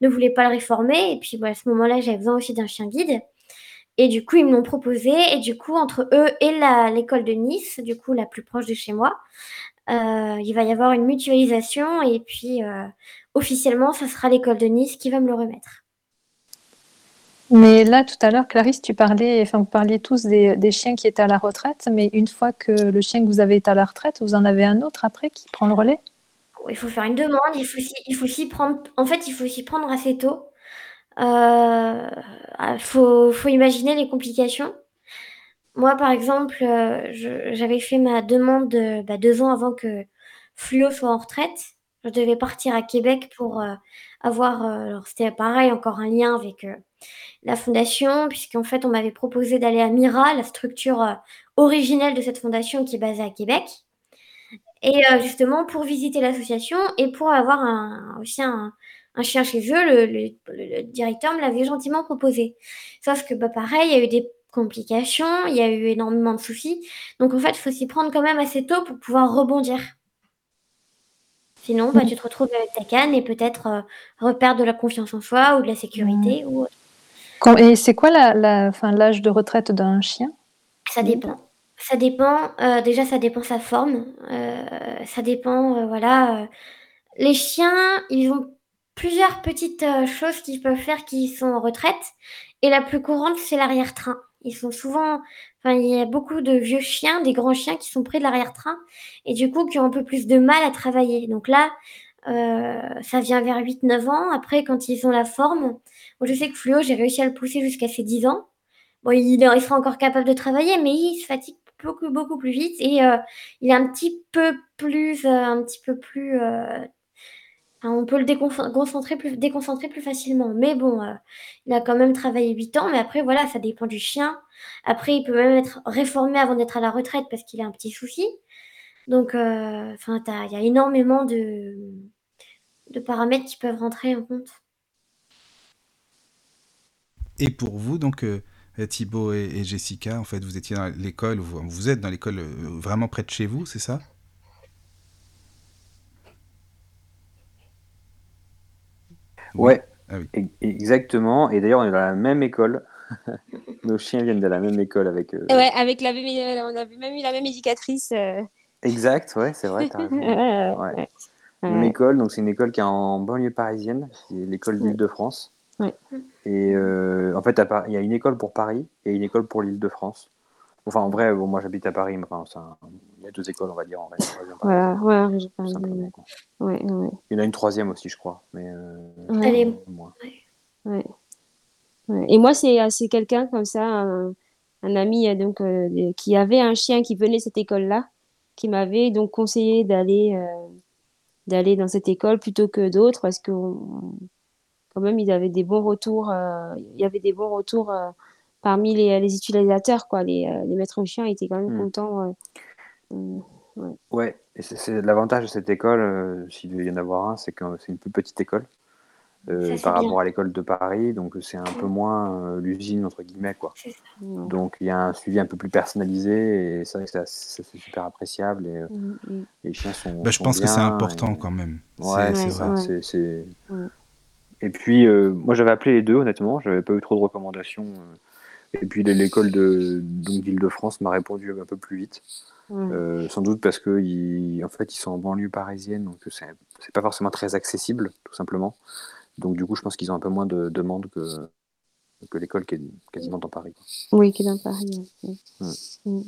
ne voulait pas le réformer et puis bah, à ce moment-là j'avais besoin aussi d'un chien guide. Et du coup, ils me l'ont proposé. Et du coup, entre eux et la- l'école de Nice, du coup, la plus proche de chez moi, euh, il va y avoir une mutualisation. Et puis, euh, officiellement, ça sera l'école de Nice qui va me le remettre. Mais là, tout à l'heure, Clarisse, tu parlais, enfin, vous parliez tous des, chiens qui étaient à la retraite, mais une fois que le chien que vous avez est à la retraite, vous en avez un autre après qui prend le relais? Il faut faire une demande. Il faut s'y, il prendre. En fait, il faut s'y prendre assez tôt. Euh, ah, faut, imaginer les complications. Moi, par exemple, euh, j'avais fait ma demande bah, deux ans avant que Fluo soit en retraite. Je devais partir à Québec pour euh, avoir. euh, alors, c'était pareil, encore un lien avec euh, la fondation, puisqu'en fait, on m'avait proposé d'aller à Mira, la structure euh, originelle de cette fondation qui est basée à Québec. Et justement, pour visiter l'association et pour avoir un, aussi un, un chien chez eux, le- le directeur me l'avait gentiment proposé. Sauf que, bah, pareil, il y a eu des complications, il y a eu énormément de soucis. Donc, en fait, il faut s'y prendre quand même assez tôt pour pouvoir rebondir. Sinon, bah, tu te retrouves avec ta canne et peut-être euh, reperdre de la confiance en soi ou de la sécurité. Ou... Et c'est quoi la, la, enfin, l'âge de retraite d'un chien? Ça dépend. Ça dépend. euh, déjà, ça dépend sa forme. euh, ça dépend, euh, voilà. les chiens, ils ont plusieurs petites choses qu'ils peuvent faire qui sont en retraite. Et la plus courante, c'est l'arrière-train. Ils sont souvent. Il y a beaucoup de vieux chiens, des grands chiens qui sont près de l'arrière-train et du coup qui ont un peu plus de mal à travailler. Donc là, euh, ça vient vers 8-9 ans. Après, quand ils ont la forme, moi, je sais que Fluo, j'ai réussi à le pousser jusqu'à ses 10 ans. Bon, il, il sera encore capable de travailler, mais il se fatigue beaucoup, beaucoup plus vite et euh, il est un petit peu plus, euh, un petit peu plus, enfin, on peut le déconf- concentrer plus, déconcentrer plus facilement. Mais bon, euh, il a quand même travaillé 8 ans, mais après, voilà, ça dépend du chien. Après, il peut même être réformé avant d'être à la retraite parce qu'il a un petit souci. Donc, euh, il y a énormément de, paramètres qui peuvent rentrer en compte. Et pour vous, donc, euh, Thibaut et, Jessica, en fait, vous étiez dans l'école, vous, êtes dans l'école vraiment près de chez vous, c'est ça? Ouais, Ah oui. e- exactement. Et d'ailleurs, on est dans la même école. Nos chiens viennent de la même école avec. euh, Ouais, avec la même, on avait même eu la même éducatrice. euh. Exact, ouais, c'est vrai, raison. Ouais, Ouais. école, donc c'est une école qui est en banlieue parisienne, c'est l'école d'Île-de-France. Ouais. Et euh, en fait, il y a une école pour Paris et une école pour l'Île-de-France. Enfin, en vrai, bon, moi j'habite à Paris, mais enfin, c'est un- il y a deux écoles, on va dire, en région parisienne, Voilà, région parisienne. Ouais, ouais, Il y en a une troisième aussi, je crois, mais euh, ouais. Elle est- moins. Ouais. Ouais. Et moi, c'est euh, c'est quelqu'un comme ça, un, un ami euh, donc euh, qui avait un chien qui venait de cette école-là, qui m'avait donc conseillé d'aller euh, d'aller dans cette école plutôt que d'autres parce que on- quand même ils avaient des bons retours, euh, il y avait des bons retours euh, parmi les, les utilisateurs quoi, les, euh, les maîtres chiens étaient quand même Hmm. contents. Euh, euh, Ouais, et c'est- l'avantage de cette école, euh, s'il devait y en avoir un, c'est que c'est une plus petite école euh, Ça, par bien. rapport à l'école de Paris, donc c'est un peu moins euh, l'usine, entre guillemets, quoi. Ouais. Donc il y a un suivi un peu plus personnalisé et c'est vrai que c'est super appréciable et Mm, mm. les chiens sont. Bah, je sont pense que c'est important et- quand même. Ouais, C'est- vrai. ouais. c'est- Ouais. Et puis euh, moi j'avais appelé les deux honnêtement, j'avais pas eu trop de recommandations. euh, Et puis l'école d'Île-de-France m'a répondu un peu plus vite. Ouais. Euh, sans doute parce que ils, en fait ils sont en banlieue parisienne, donc c'est c'est pas forcément très accessible, tout simplement. Donc du coup, je pense qu'ils ont un peu moins de demandes que, que l'école qui est quasiment dans Paris. quoi. Oui, qui est dans Paris. Mm. Mm, mm.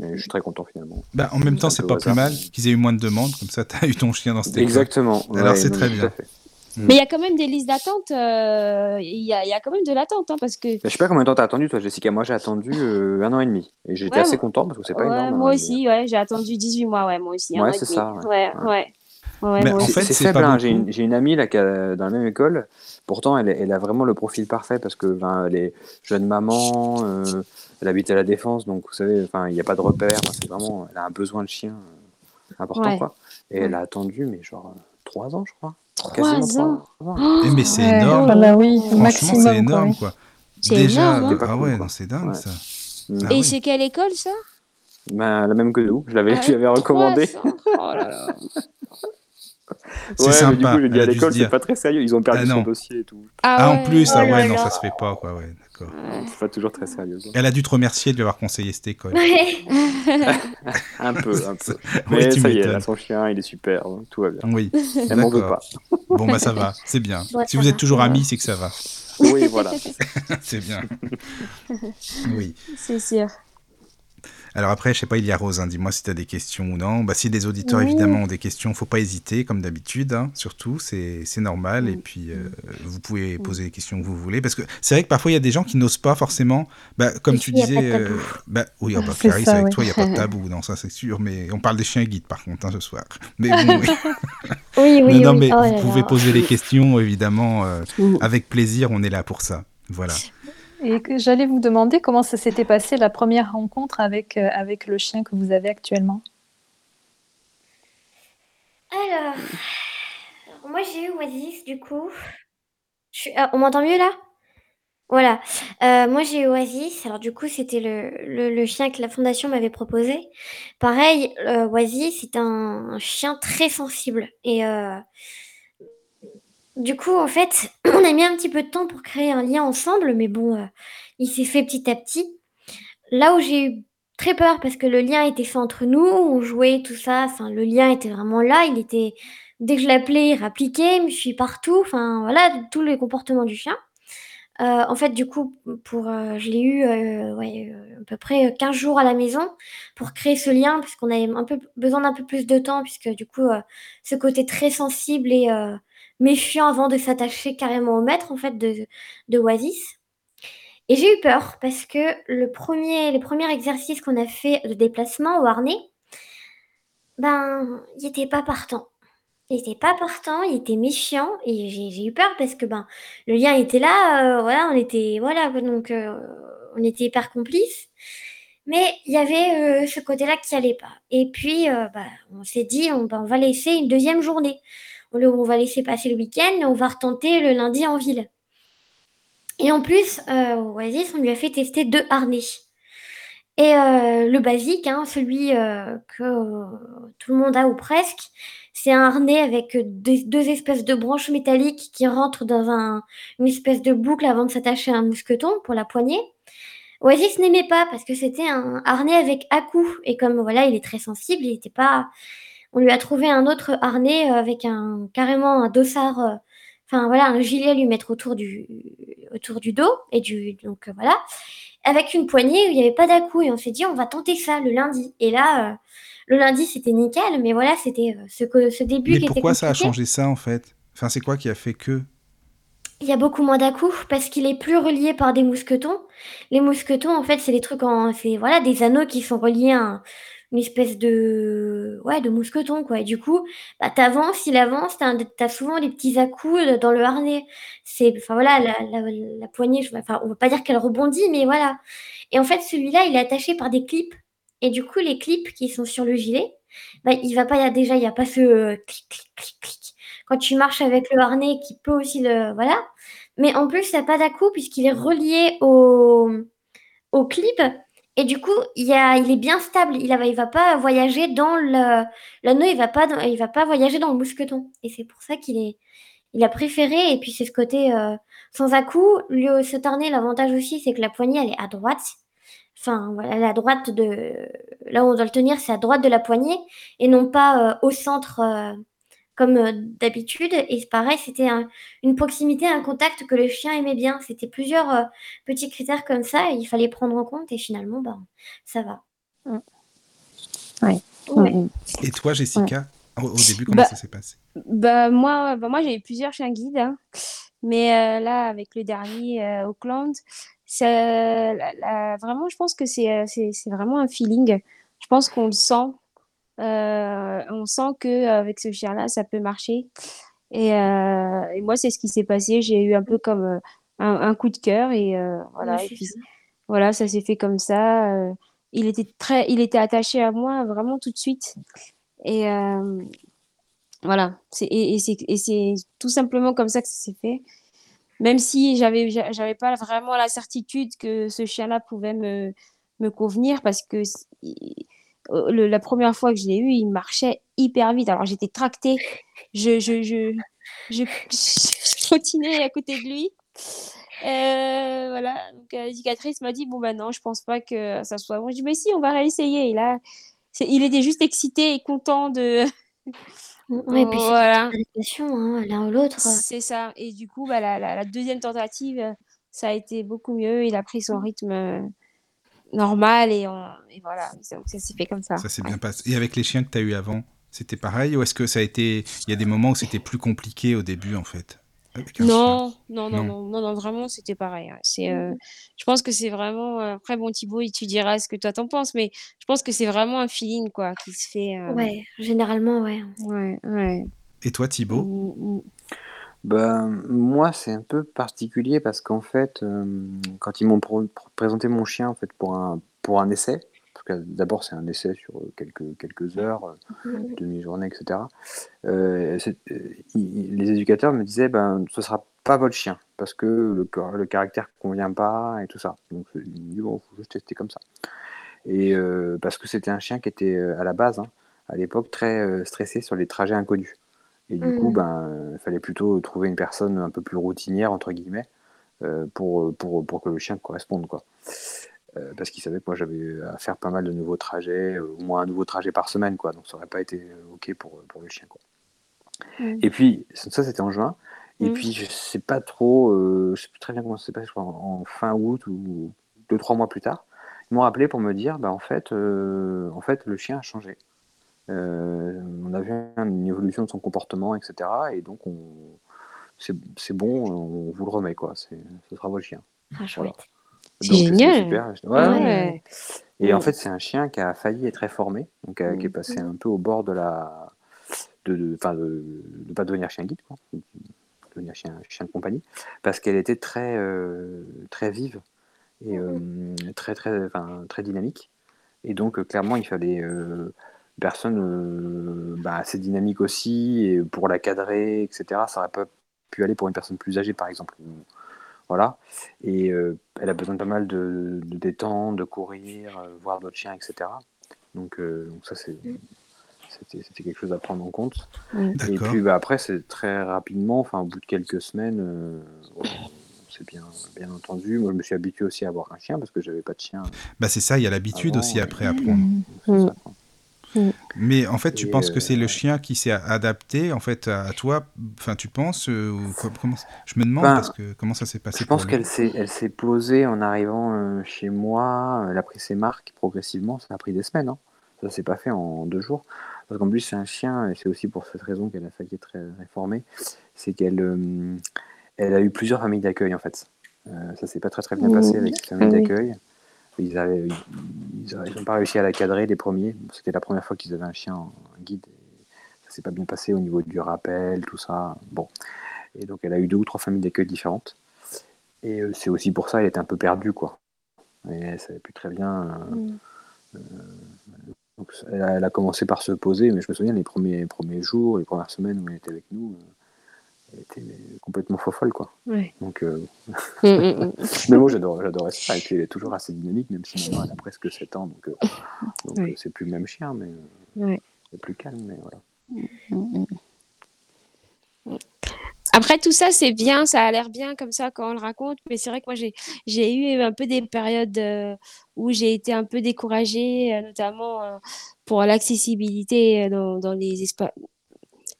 Mais je suis très content finalement. Bah, en même temps, c'est pas plus mal qu'ils aient eu moins de demandes, comme ça, tu as eu ton chien dans cette école. Exactement. Alors, Ouais, c'est très tout bien. à fait. Mais il y a quand même des listes d'attente. euh, Il y, a, il y a quand même de l'attente, hein, parce que je sais pas combien de temps t'as attendu, toi, Jessica. Moi, j'ai attendu euh, un an et demi. Et j'étais Ouais, assez content parce que c'est pas Ouais, énorme. moi et aussi, ouais, j'ai attendu 18 mois, ouais, moi aussi. un Ouais, an et c'est demi. ça, ouais. Ouais, ouais. Ouais, Mais en fait, c'est faible. hein. J'ai une, j'ai une amie là, qui a- dans la même école. Pourtant, elle, elle a vraiment le profil parfait parce que ben, elle est jeune maman, euh, elle habite à la Défense, donc vous savez, enfin, il n'y a pas de repère. C'est vraiment, elle a un besoin de chien euh, important, Ouais. quoi. Et Ouais. elle a attendu, mais genre euh, trois ans, je crois. Trois ans. Oh, Eh, mais c'est Ouais, énorme. ah bah oui, Franchement, Franchement, c'est quoi, énorme, quoi. C'est Déjà, énorme, hein. Ah ouais, c'est dingue, Ouais. ça. Mm. Ah Et oui. c'est quelle école, ça? Ben, la même que nous. Je l'avais, Ah recommandé. 300. Oh là là. C'est Ouais, sympa. mais du coup, à l'école, c'est pas très sérieux. Ils ont perdu Ah, non. son dossier et tout. Ah, en plus, Oh ah là ouais, non, là. ça se fait pas, quoi, ouais, d'accord. C'est pas toujours très sérieux. quoi. Elle a dû te remercier de lui avoir conseillé cette école. Ouais. Un peu, un peu. oui, tu ça y est, elle a son chien, il est super, hein, tout va bien. Oui, Elle m'en veut pas. Bon, bah ça va, c'est bien. Ouais, si vous va. êtes toujours amis, c'est que ça va. Oui, voilà. c'est bien. oui. C'est sûr. Alors après, je sais pas, il y a Rose, hein, dis-moi si tu as des questions ou non. Bah, si les auditeurs, Oui. évidemment, ont des questions, faut pas hésiter, comme d'habitude, hein, surtout, c'est normal. Et puis, euh, vous pouvez poser les questions que vous voulez. Parce que c'est vrai que parfois, il y a des gens qui n'osent pas forcément, bah, comme Et tu disais... euh, bah, oui, bah, Clarisse, ça, avec toi, il n'y a pas de tabou, non, ça c'est sûr. Mais on parle des chiens guides, par contre, hein, ce soir. Mais bon, oui. Oui, oui, non, mais Oh vous pouvez poser les questions, évidemment, euh, Mm. avec plaisir, on est là pour ça. Voilà. Et j'allais vous demander comment ça s'était passé la première rencontre avec, euh, avec le chien que vous avez actuellement. Alors, moi j'ai eu Oasis du coup. Ah, on m'entend mieux là? Voilà. Euh, moi j'ai eu Oasis. Alors du coup c'était le, le, chien que la fondation m'avait proposé. Pareil, euh, Oasis c'est un, un chien très sensible. Et du coup en fait on a mis un petit peu de temps pour créer un lien ensemble, mais bon, euh, il s'est fait petit à petit. Là où j'ai eu très peur parce que le lien était fait entre nous, on jouait, tout ça, enfin le lien était vraiment là, il était dès que je l'appelais, il rappliquait, il me suivait partout, enfin voilà, tous les comportements du chien. Heu, en fait, du coup, pour, heu, je l'ai eu, à peu près, heu, 15 jours à la maison pour créer ce lien puisqu'on avait un peu besoin d'un peu plus de temps puisque du coup, ce côté très sensible et méfiant avant de s'attacher carrément au maître en fait de de Oasis. Et j'ai eu peur parce que le premier les premiers exercices qu'on a fait de déplacement au harnais, ben, il était pas partant. Il était pas partant, il était méfiant et j'ai eu peur parce que, ben, le lien était là, heu, voilà, on était voilà donc heu, on était hyper complices. Mais il y avait, heu, ce côté-là qui allait pas. Et puis, bah, on s'est dit: «On bah, on va laisser une deuxième journée. On va laisser passer le week-end on va retenter le lundi en ville». Et en plus, euh, Oasis, on lui a fait tester deux harnais. Et euh, le basique, hein, celui euh, que tout le monde a ou presque, c'est un harnais avec deux, espèces de branches métalliques qui rentrent dans un, une espèce de boucle avant de s'attacher à un mousqueton pour la poignée. Oasis n'aimait pas parce que c'était un harnais avec à-coup. Et comme voilà, il est très sensible, il était pas. On lui a trouvé un autre harnais avec un carrément un dossard, euh, enfin voilà, un gilet à lui mettre autour du autour du dos et du donc euh, voilà, avec une poignée où il n'y avait pas d'à-coup. Et on s'est dit, on va tenter ça le lundi. Et là, euh, le lundi, c'était nickel, mais voilà, c'était euh, ce, que- ce début Mais qui pourquoi était ça a changé ça en fait? Enfin, c'est quoi qui a fait que? Il y a beaucoup moins d'à-coups parce qu'il est plus relié par des mousquetons. Les mousquetons, en fait, c'est des trucs en, c'est voilà, des anneaux qui sont reliés à un- une espèce de, ouais, de mousqueton quoi. Et du coup, bah, t'avances, il avance, t'as, t'as souvent des petits à-coups dans le harnais. C'est, enfin voilà, la, la, poignée, enfin, on va pas dire qu'elle rebondit, mais voilà. Et en fait, celui-là, il est attaché par des clips. Et du coup, les clips qui sont sur le gilet, bah, il va pas, y a déjà, il y a pas ce euh, clic, clic, clic, clic. Quand tu marches avec le harnais qui peut aussi le, voilà. Mais en plus, il n'y a pas d'à-coup puisqu'il est relié au, au clip. Et du coup, il, est bien stable. Il va pas voyager dans le. L'anneau, il ne va, pas il va pas voyager dans le mousqueton. Et c'est pour ça qu'il est. Il a préféré. Et puis, c'est ce côté euh, sans à-coup. Le, cet harnais, l'avantage aussi, c'est que la poignée, elle est à droite. Enfin, voilà, à droite de. Là où on doit le tenir, c'est à droite de la poignée. Et non pas euh, au centre. euh, comme euh, d'habitude. Et c'est pareil, c'était un- une proximité, un contact que le chien aimait bien. C'était plusieurs euh, petits critères comme ça, et il fallait prendre en compte, et finalement, bah, ça va. Mm. Ouais. Ouais. Et toi, Jessica, au, au début, comment Bah, ça s'est passé? Bah, moi, bah, moi j'ai eu plusieurs chiens guides, hein. mais euh, là, avec le dernier, euh, Auckland, ça, la- la- vraiment, je pense que c'est c'est c'est vraiment un feeling. Je pense qu'on le sent. Euh, on sent que avec ce chien-là, ça peut marcher. Et, euh, et moi, c'est ce qui s'est passé. J'ai eu un peu comme euh, un, un coup de cœur et euh, voilà. Et puis ça. voilà, ça s'est fait comme ça. euh, il était très, il était attaché à moi vraiment tout de suite. Et euh, voilà, c'est et, et c'est tout simplement comme ça que ça s'est fait. Même si j'avais j'a- j'avais pas vraiment la certitude que ce chien-là pouvait me me convenir parce que euh, le- la première fois que je l'ai eu, il marchait hyper vite. Alors j'étais tractée, je je je je, trottinais à côté de lui. Euh, voilà, donc euh, l'éducatrice m'a dit bon ben non, je pense pas que ça soit bon. Je dis mais si, on va réessayer. Et là, il était juste excité et content de et puis voilà. hein, l'un ou l'autre. C'est ça. Et du coup, bah, la, la- la deuxième tentative, euh, ça a été beaucoup mieux. Il a pris son rythme euh, normal et, on- et voilà. Donc, ça s'est fait comme ça. Ça s'est Ouais. bien passé. Et avec les chiens que tu as eu avant, c'était pareil Ou est-ce que ça a été. Il y a des moments où c'était plus compliqué au début, en fait Non, non, non, Non. non, non, non, vraiment, c'était pareil. C'est, euh, je pense que c'est vraiment. euh, Après, bon, Thibaut, il- tu diras ce que toi t'en penses, mais je pense que c'est vraiment un feeling, quoi, qui se fait. euh, Ouais, généralement, ouais. ouais, ouais. Et toi, Thibaut? Ben, moi, c'est un peu particulier parce qu'en fait, euh, quand ils m'ont pro- présenté mon chien en fait, pour, un, pour un essai, parce que d'abord c'est un essai sur euh, quelques, quelques heures, euh, demi-journée, etc., euh, c'est- les éducateurs me disaient ben, ce sera pas votre chien parce que le, cor- le caractère convient pas et tout ça. Donc, ils m'ont dit bon, faut juste tester comme ça. Et euh, parce que c'était un chien qui était à la base, hein, à l'époque, très stressé sur les trajets inconnus. Et du coup, Mhm. ben, il fallait plutôt trouver une personne un peu plus routinière, entre guillemets, euh, pour, pour, pour que le chien corresponde. Quoi. Euh, parce qu'il savait que moi, j'avais à faire pas mal de nouveaux trajets, euh, au moins un nouveau trajet par semaine. Quoi. Donc, ça n'aurait pas été OK pour, pour le chien. Quoi. Mhm. Et puis, ça, c'était en juin. Et Mhm. puis, je sais pas trop, euh, je sais plus très bien comment ça s'est passé, je crois, en, en fin août ou deux, trois mois plus tard. Ils m'ont appelé pour me dire, bah, en, fait, en fait, le chien a changé. Euh, on a vu une évolution de son comportement, etc. Et donc, on... c'est bon, on vous le remet, quoi. Ce sera votre chien. Ah. C'est génial. super. Ouais, Ouais. ouais, ouais. Et en Mm. fait, c'est un chien qui a failli être réformé, donc euh, qui est passé un peu au bord de la. de, de, enfin, de, de pas devenir chien guide, quoi. devenir chien, chien de compagnie, parce qu'elle était très, euh, très vive et euh, très, très, très dynamique. Et donc, clairement, il fallait une personne euh, bah, assez dynamique aussi, et pour la cadrer, etc. Ça aurait pas pu aller pour une personne plus âgée, par exemple. Voilà. Et euh, elle a besoin de pas mal de, de détente, de courir, euh, voir d'autres chiens, etc. Donc, euh, donc ça, c'est, c'était, c'était quelque chose à prendre en compte. Et puis bah, après, c'est très rapidement, enfin, au bout de quelques semaines, euh, c'est bien, bien entendu. Moi, je me suis habitué aussi à avoir un chien parce que j'avais pas de chien. Bah c'est ça, il y a l'habitude aussi après à prendre. C'est Mm. Mais en fait, tu Et, penses que c'est euh, le chien qui s'est adapté en fait à toi? Enfin, tu penses euh, ou co- comment Je me demande Ben, parce que comment ça s'est passé Je pense qu'elle s'est, elle s'est posée en arrivant euh, chez moi. Elle a pris ses marques progressivement. Ça a pris des semaines. Hein. Ça s'est pas fait en deux jours. Parce qu'en plus, c'est un chien, et c'est aussi pour cette raison qu'elle a failli être ré- réformée. C'est qu'elle euh, elle a eu plusieurs familles d'accueil en fait. Euh, ça s'est pas très très bien passé avec ces familles Oui. d'accueil. Ils n'ont pas réussi à la cadrer les premiers. C'était la première fois qu'ils avaient un chien en guide. Ça s'est pas bien passé au niveau du rappel, tout ça. Bon. Et donc elle a eu deux ou trois familles d'accueil différentes. Et euh, c'est aussi pour ça qu'elle était un peu perdue, quoi. Et elle savait plus très bien. euh, Mm. euh, donc elle a, elle a commencé par se poser, mais je me souviens les premiers, premiers jours, les premières semaines où elle était avec nous, euh, était complètement fofolle, quoi. Ouais. Donc, euh, Mm, mm, mm. mais moi j'adore, j'adorais ça. Et puis elle est toujours assez dynamique, même si maintenant elle a presque 7 ans, donc euh, euh, c'est plus le même chien, mais euh, Ouais. c'est plus calme, mais voilà. Après, tout ça, c'est bien, ça a l'air bien comme ça quand on le raconte, mais c'est vrai que moi, j'ai, j'ai eu un peu des périodes euh, où j'ai été un peu découragée, euh, notamment euh, pour l'accessibilité euh, dans, dans les espaces,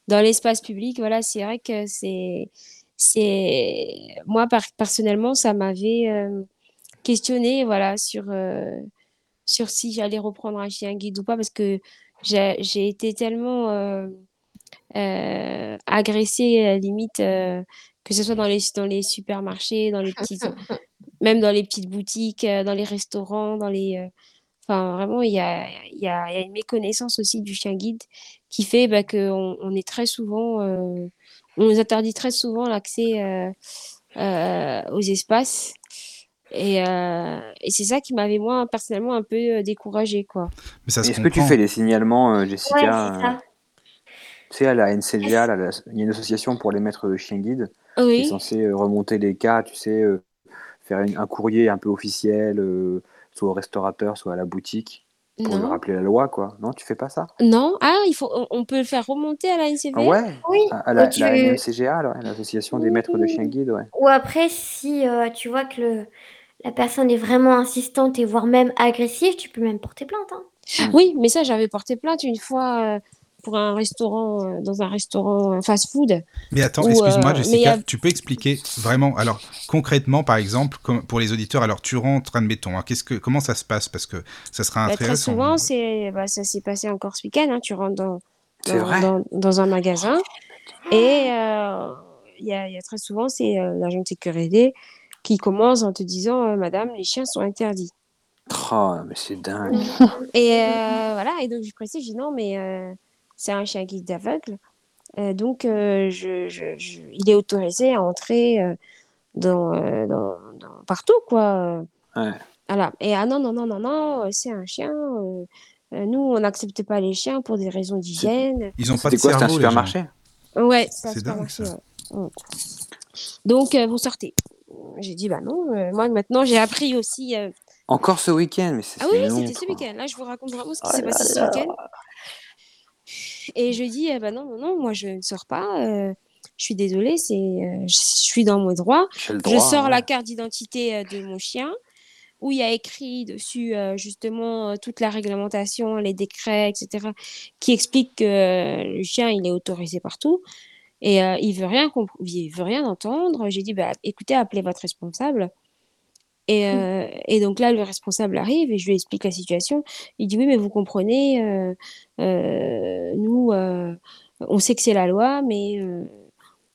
dans l'espace public. Voilà, c'est vrai que c'est, c'est, moi, par- personnellement, ça m'avait euh, questionné, voilà, sur, euh, sur si j'allais reprendre un chien guide ou pas, parce que j'ai, j'ai été tellement euh, euh, agressée, limite, que ce soit dans les, dans les supermarchés, dans les petites, même dans les petites boutiques, dans les restaurants, dans les. Enfin, vraiment, il y a, il y a, il y a une méconnaissance aussi du chien guide qui fait bah, qu'on on est très souvent. euh, on nous interdit très souvent l'accès euh, euh, aux espaces. Et, euh, et c'est ça qui m'avait, moi, personnellement, un peu découragée, quoi. Mais ça se Est-ce que tu fais les signalements, Ouais, Jessica c'est ça. Tu sais, à la NCGA, là, la- il y a une association pour les maîtres de chiens guides qui est Oui, censée remonter les cas, tu sais, euh, faire une- un courrier un peu officiel, euh, soit au restaurateur, soit à la boutique, pour lui rappeler la loi, quoi. Non, tu fais pas ça? Non, ah, il faut, on, peut le faire remonter à la NCV. Ah Ouais, Oui. à, à la, ou tu- la l'association des maîtres de chiens guides, ouais. Ou après, si euh, tu vois que le, la personne est vraiment insistante et voire même agressive, tu peux même porter plainte. hein. Oui, mais ça, j'avais porté plainte une fois euh, pour un restaurant, euh, dans un restaurant euh, fast-food. Mais attends, excuse-moi, euh, Jessica, a- tu peux expliquer vraiment, alors concrètement, par exemple, comme pour les auditeurs, alors tu rentres, admettons, hein, qu'est-ce que, comment ça se passe? Parce que ça sera Bah, très intéressant. souvent, c'est, bah, ça s'est passé encore ce week-end. hein, tu rentres dans, dans, vrai dans, dans un magasin et euh, il y, a, il y a très souvent, c'est euh, l'agent de sécurité qui commence en te disant euh, Madame, les chiens sont interdits. Oh, mais c'est dingue. Et euh, voilà, et donc je précise, je dis non, mais euh, c'est un chien guide d'aveugle. Euh, donc, euh, je, je- je- il est autorisé à entrer euh, dans, euh, dans- dans- partout, quoi. Ouais. Voilà. Et ah non, non, non, non, non, c'est un chien. euh, euh, nous, on n'accepte pas les chiens pour des raisons d'hygiène. Ils ont pas de quoi, un cerveau, gens. supermarché? Ouais, c'est un C'est dingue, supermarché, ça. ouais. Donc, euh, vous sortez. J'ai dit, bah non, euh, moi maintenant j'ai appris aussi. euh, Encore ce week-end, mais c'est Ah oui, c'était ce week-end. Là, je vous raconte vraiment ce qui Oh s'est passé ce là. week-end. Et je dis, eh ben non, non, non, moi je ne sors pas. euh, je suis désolée, c'est, euh, je, suis dans mon droit. Je sors ouais. la carte d'identité euh, de mon chien, où il y a écrit dessus euh, justement toute la réglementation, les décrets, etc., qui expliquent que le chien il est autorisé partout. Et il veut rien il veut rien entendre. J'ai dit, bah, écoutez, appelez votre responsable. Et, euh, et donc là, le responsable arrive et je lui explique la situation. Il dit, oui, mais vous comprenez, euh, euh, nous, on sait que c'est la loi, mais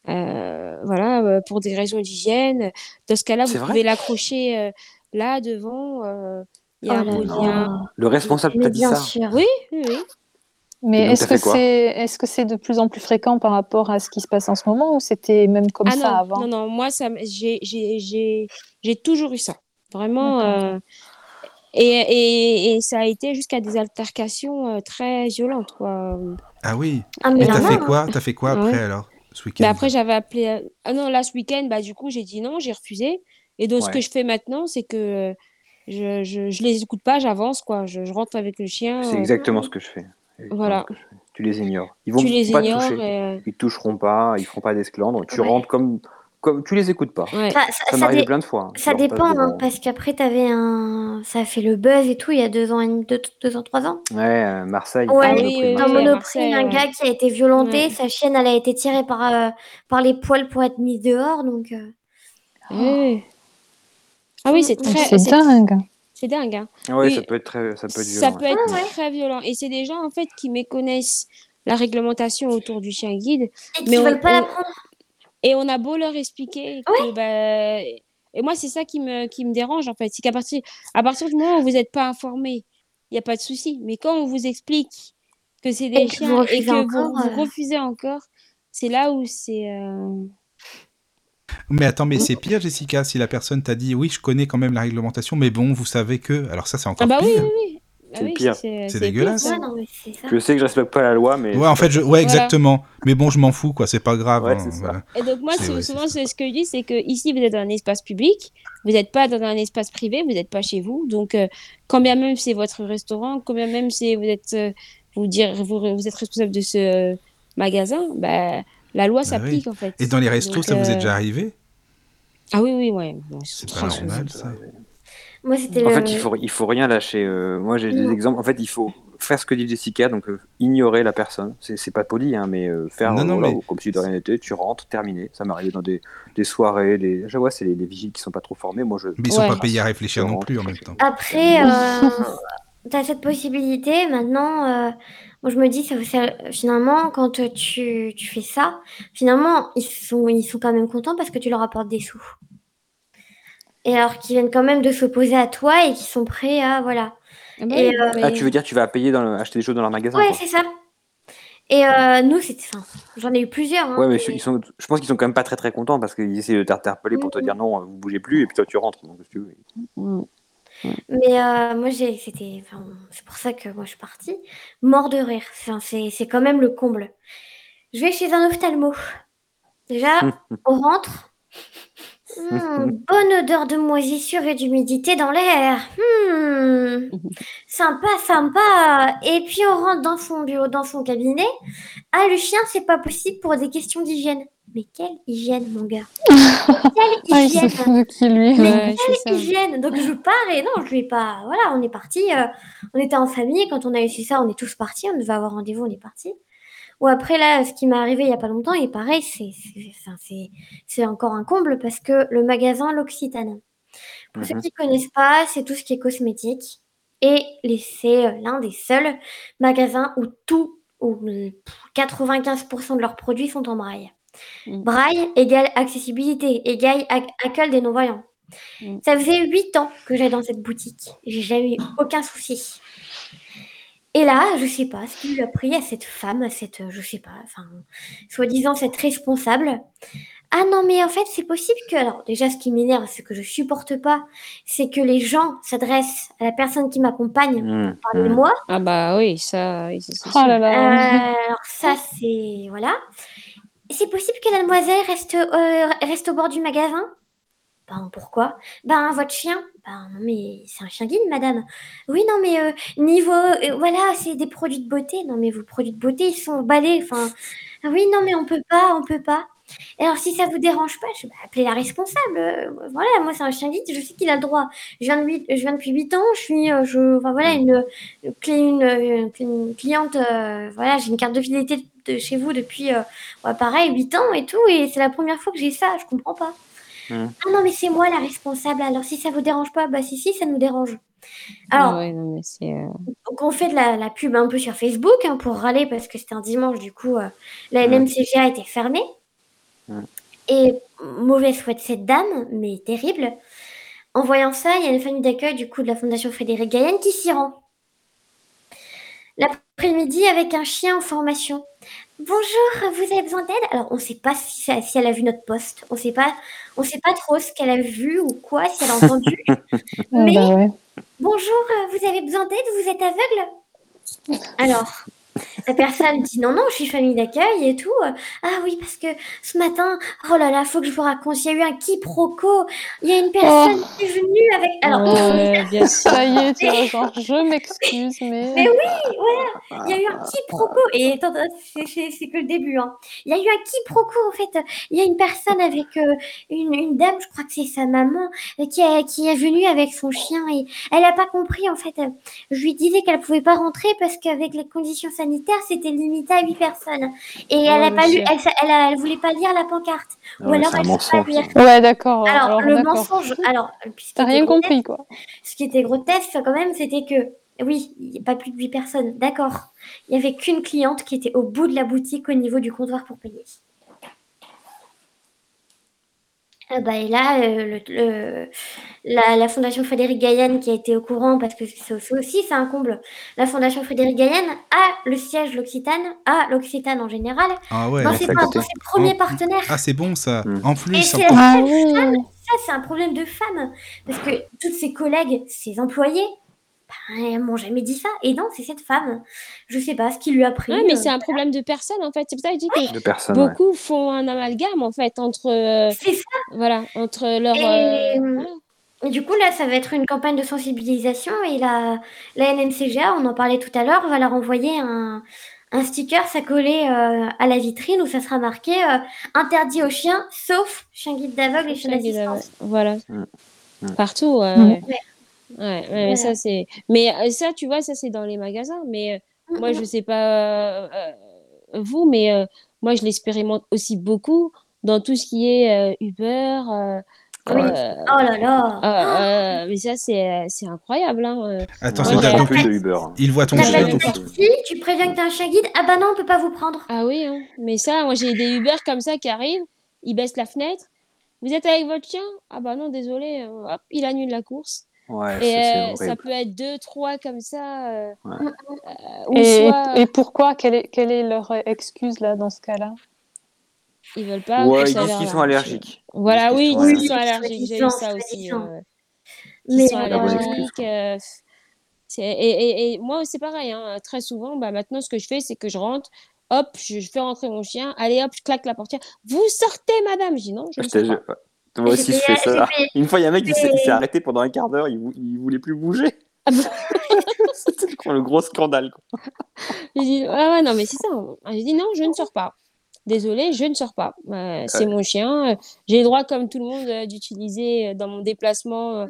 voilà, pour des raisons d'hygiène, dans ce cas-là, vous pouvez l'accrocher là devant. Il y a Oh un lien. Le responsable t'a dit bien ça sûr. Oui, oui, oui. Mais est-ce que c'est est-ce que c'est de plus en plus fréquent par rapport à ce qui se passe en ce moment ou c'était même comme ah ça non, avant? non, non, moi, ça, j'ai, j'ai, j'ai, j'ai toujours eu ça. Vraiment. Euh, et, et, et ça a été jusqu'à des altercations euh, très violentes, quoi. Ah oui. Ah, mais Mais y t'as fait hein. quoi T'as fait quoi Ah après ouais. alors ce week-end? Mais après, j'avais appelé. euh, Ah non, là, ce week-end, bah, du coup, j'ai dit non, j'ai refusé. Et donc, ce que je fais maintenant, c'est que je, je, je les écoute pas, j'avance, quoi. Je, je rentre avec le chien. C'est euh, exactement ce que je fais. Voilà. Tu les ignores. Ils vont tu les pas ignores. toucher. et, euh, Ils toucheront pas, ils feront pas d'esclandre. Tu Ouais. rentres comme, comme tu les écoutes pas. ouais. Ça, dé- plein de fois. hein. ça dépend, hein, parce qu'après, t'avais un. Ça a fait le buzz et tout il y a deux ans, et demi- deux, deux ans, trois ans. Ouais, euh, Marseille. Ouais, Ah oui, Dans à Monoprix, un ouais. gars qui a été violenté, Ouais. sa chienne, elle a été tirée par, euh, par les poils pour être mise dehors, donc. euh. Ah oui, c'est très. C'est dingue. C'est dingue, hein. Oui. ça peut être très, ça peut être Ça violent. peut être Ah ouais. très violent. Et c'est des gens, en fait, qui méconnaissent la réglementation autour du chien guide. Et Mais qui on- veulent pas on- la prendre. Et on a beau leur expliquer que, bah, et moi, c'est ça qui me, qui me dérange, en fait. C'est qu'à partir, à partir du moment où vous n'êtes pas informé, il n'y a pas de souci. Mais quand on vous explique que c'est des Et que chiens et que encore, vous euh. refusez encore, c'est là où c'est. euh, Mais attends, mais c'est pire, Jessica, si la personne t'a dit oui, je connais quand même la réglementation, mais bon, vous savez que. Alors ça, c'est encore Ah bah oui, pire. oui, oui. C'est oui, pire. C'est pire, dégueulasse. ça. Ouais, non, mais c'est ça. Je sais que je respecte pas la loi, mais. Ouais, en fait, je... ouais, Voilà. exactement. Mais bon, je m'en fous, quoi. C'est pas grave. Ouais, hein, voilà. Et donc moi, ouais, souvent, ce que je dis, c'est que ici, vous êtes dans un espace public, vous n'êtes pas dans un espace privé, vous n'êtes pas chez vous. Donc, euh, quand bien même c'est votre restaurant, quand bien même c'est vous êtes, euh, vous dire, vous, vous êtes responsable de ce euh, magasin, bah, la loi Bah s'applique en fait. Et dans les restos, Donc, ça vous euh, est déjà arrivé? Ah oui, oui, ouais. Bon, C'est très pas normal, ça. Moi, c'était En le. fait, il faut, il faut rien lâcher. Euh, moi, j'ai des exemples. En fait, il faut faire ce que dit Jessica, donc euh, ignorer la personne. C'est c'est pas poli, hein, mais euh, faire Non, non, voilà, mais- comme si de rien n'était. Tu rentres, terminé. Ça m'est arrivé dans des, des soirées. Je vois, c'est les, les vigiles qui sont pas trop formés. Moi, je. Mais ils sont Ouais. pas payés à réfléchir non plus en même temps. Après, euh, tu as cette possibilité. Maintenant, euh, moi, je me dis, ça, ça- finalement, quand tu, tu fais ça, finalement, ils sont, ils sont quand même contents parce que tu leur apportes des sous. Et alors qu'ils viennent quand même de s'opposer à toi et qu'ils sont prêts à. Voilà. Ah bah Et, oui, euh, Ah, tu veux dire, tu vas payer dans le- acheter des choses dans leur magasin Ouais, c'est ça. Et euh, nous, c'était. Enfin, j'en ai eu plusieurs. hein, Ouais, mais ils sont, je pense qu'ils sont quand même pas très très contents parce qu'ils essaient de t'interpeller pour te dire non, vous bougez plus, et puis toi tu rentres. Donc, tu veux. Mais euh, moi, j'ai, c'était, enfin, c'est pour ça que moi, je suis partie. Mort de rire. Enfin, c'est, c'est quand même le comble. Je vais chez un ophtalmo. Déjà, on rentre. Hmm, bonne odeur de moisissure et d'humidité dans l'air. Hmm, sympa, sympa. Et puis on rentre dans son bureau, dans son cabinet. Ah, le chien, c'est pas possible pour des questions d'hygiène. Mais quelle hygiène, mon gars Quelle hygiène qui, lui Mais Ouais, ça. hygiène. Donc je pars et non, je lui ai pas. Voilà, on est parti. on était en famille. Quand on a eu ça, on est tous partis. On devait avoir rendez-vous, on est parti. Ou après là, ce qui m'est arrivé il y a pas longtemps, et pareil, c'est encore un comble parce que le magasin L'Occitane. Pour ceux Mhm. qui connaissent pas, c'est tout ce qui est cosmétique et c'est euh, l'un des seuls magasins où tout, où euh, 95% de leurs produits sont en braille. Mhm. Braille égale accessibilité, égale ac- accueil des non-voyants. Mhm. Ça faisait 8 ans que j'allais dans cette boutique. J'ai jamais eu aucun souci. Et là, je sais pas ce qui lui a pris à cette femme, à cette, je sais pas, enfin, soi-disant cette responsable. Ah non, mais en fait, c'est possible que. Alors, déjà, ce qui m'énerve, ce que je supporte pas, c'est que les gens s'adressent à la personne qui m'accompagne Mmh, pour parler de mmh. moi. Ah bah oui, ça, c'est Oh sûr. là Euh, là. alors, ça, c'est. Voilà. C'est possible que la demoiselle reste, euh, reste au bord du magasin? Ben, pourquoi? Ben, votre chien Ben, non, mais c'est un chien guide, madame. Oui, non, mais euh, niveau. euh, voilà, c'est des produits de beauté. Non, mais vos produits de beauté, ils sont emballés. Enfin. ah Oui, non, mais on peut pas, on peut pas. Alors, si ça vous dérange pas, je vais appeler la responsable. Euh, voilà, moi, c'est un chien guide, je sais qu'il a le droit. Je viens, de huit- depuis 8 ans, je suis, je, voilà, une, cliente, voilà, j'ai une carte de fidélité de chez vous depuis, euh, pareil, 8 ans et tout, et c'est la première fois que j'ai ça, je comprends pas. Mm. Ah non, mais c'est moi la responsable, alors si ça vous dérange pas, bah si, si, ça nous dérange. Alors, Ah ouais, non, mais c'est. euh, donc on fait de la, la pub un peu sur Facebook hein, pour râler parce que c'était un dimanche, du coup, euh, la Ouais. NMCGA était fermée. Ouais. Et mauvaise foi de cette dame, mais terrible. En voyant ça, il y a une famille d'accueil du coup de la Fondation Frédéric Gaillenne qui s'y rend. L'après-midi avec un chien en formation. Bonjour, vous avez besoin d'aide? Alors on ne sait pas si, ça- si elle a vu notre poste, on sait pas, on sait pas trop ce qu'elle a vu ou quoi, si elle a entendu. Ah mais bah ouais. Bonjour, vous avez besoin d'aide? Vous êtes aveugle? Alors, la personne dit non, non, je suis famille d'accueil et tout. Ah oui, parce que ce matin, oh là là, faut que je vous raconte, il y a eu un quiproquo. Il y a une personne qui est venue avec. Alors, Ouais, bien. Ça y est, tu vois, genre, je m'excuse, mais. mais oui, voilà, il y a eu un quiproquo. Et attends, c'est- que le début. hein. Il y a eu un quiproquo, en fait. Il y a une personne avec euh, une, une dame, je crois que c'est sa maman, euh, qui, est- qui est venue avec son chien et elle n'a pas compris, en fait. Je lui disais qu'elle pouvait pas rentrer parce qu'avec les conditions sanitaires, c'était limité à 8 personnes. Et elle a pas lu, elle, sa- elle, a- elle voulait pas lire la pancarte. Ah Ou alors elle sait pas mensonge, lire. Ouais, d'accord. Alors, alors, le mensonge, alors, ce qui T'as était rien grotesque- compris, quoi. ce qui était grotesque quand même, c'était que, oui, il n'y a pas plus de 8 personnes, d'accord. Il n'y avait qu'une cliente qui était au bout de la boutique au niveau du comptoir pour payer. Ah bah, et là, euh, le- le- la, la Fondation Frédéric Gaillane qui a été au courant, parce que c'est c'est aussi c'est un comble, la Fondation Frédéric Gaillane a le siège L'Occitane, a l'Occitane en général, Ah ouais. dans ouais, ses, c'est à côté. dans ses premiers Oh. partenaires. Ah, c'est bon ça. Mm. En Et plus, c'est encore- la Ah seule. Ça, c'est un problème de femme. Parce que toutes ses collègues, ses employés, elles m'ont jamais dit ça. Et non, c'est cette femme. Je sais pas ce qui lui a pris. Ouais, mais euh, c'est un problème de personne en fait. C'est pour ça que je dis que De personnes. ouais. beaucoup font un amalgame en fait entre euh, C'est ça. voilà entre leur Et, euh, voilà. Et du coup, là, ça va être une campagne de sensibilisation. Et la, la NNCGA, on en parlait tout à l'heure, va leur envoyer un, un sticker, ça collé euh, à la vitrine où ça sera marqué euh, interdit aux chiens, sauf chien guide d'aveugle et chien d'assistance. Voilà. Mm. Mm. Partout. ouais. Ouais, ouais, Voilà. ça c'est. Mais ça, tu vois, ça c'est dans les magasins. Mais euh, moi, je sais pas euh, vous, mais euh, moi, je l'expérimente aussi beaucoup dans tout ce qui est euh, Uber. euh, Oui. euh, Oh là là. euh, euh, mais ça, c'est c'est incroyable. Hein. Attends, Ouais, c'est peux plus de Uber. hein. il voit ton chien. Taxi, tu préviens que t'as un chien guide? Ah bah non, on peut pas vous prendre. Ah oui, hein. mais ça, moi j'ai des Uber comme ça qui arrivent, ils baissent la fenêtre. Vous êtes avec votre chien? Ah bah non, désolé, euh, hop, il annule la course. Ouais, Et ça, euh, peut être deux, trois comme ça. euh, Ouais. euh, ou Et, soit et pourquoi? Quelle est, quelle est leur excuse là dans ce cas-là? Ils veulent pas. Ouais, ils disent qu'ils sont allergiques. Voilà, Ils oui, ils disent sont qu'ils sont allergiques. J'ai eu ça aussi. Mais sont allergiques. et, et- et moi, c'est pareil. hein, Très souvent, bah, maintenant, ce que je fais, c'est que je rentre, hop, je, je fais rentrer mon chien, allez, hop, je claque la portière. Vous sortez, madame Je dis non, je ne te sais jure. pas. Moi aussi, je fais ça. Une fois, il y a un mec qui s'est il arrêté pendant un quart d'heure, il, vou- il voulait plus bouger. Ah bon C'était le gros scandale. quoi. J'ai dit, ah ouais, non, mais c'est ça. J'ai dit, non, je ne sors pas. Désolée, je ne sors pas. Euh, c'est mon chien. J'ai le droit, comme tout le monde, euh, d'utiliser euh, dans mon déplacement. euh,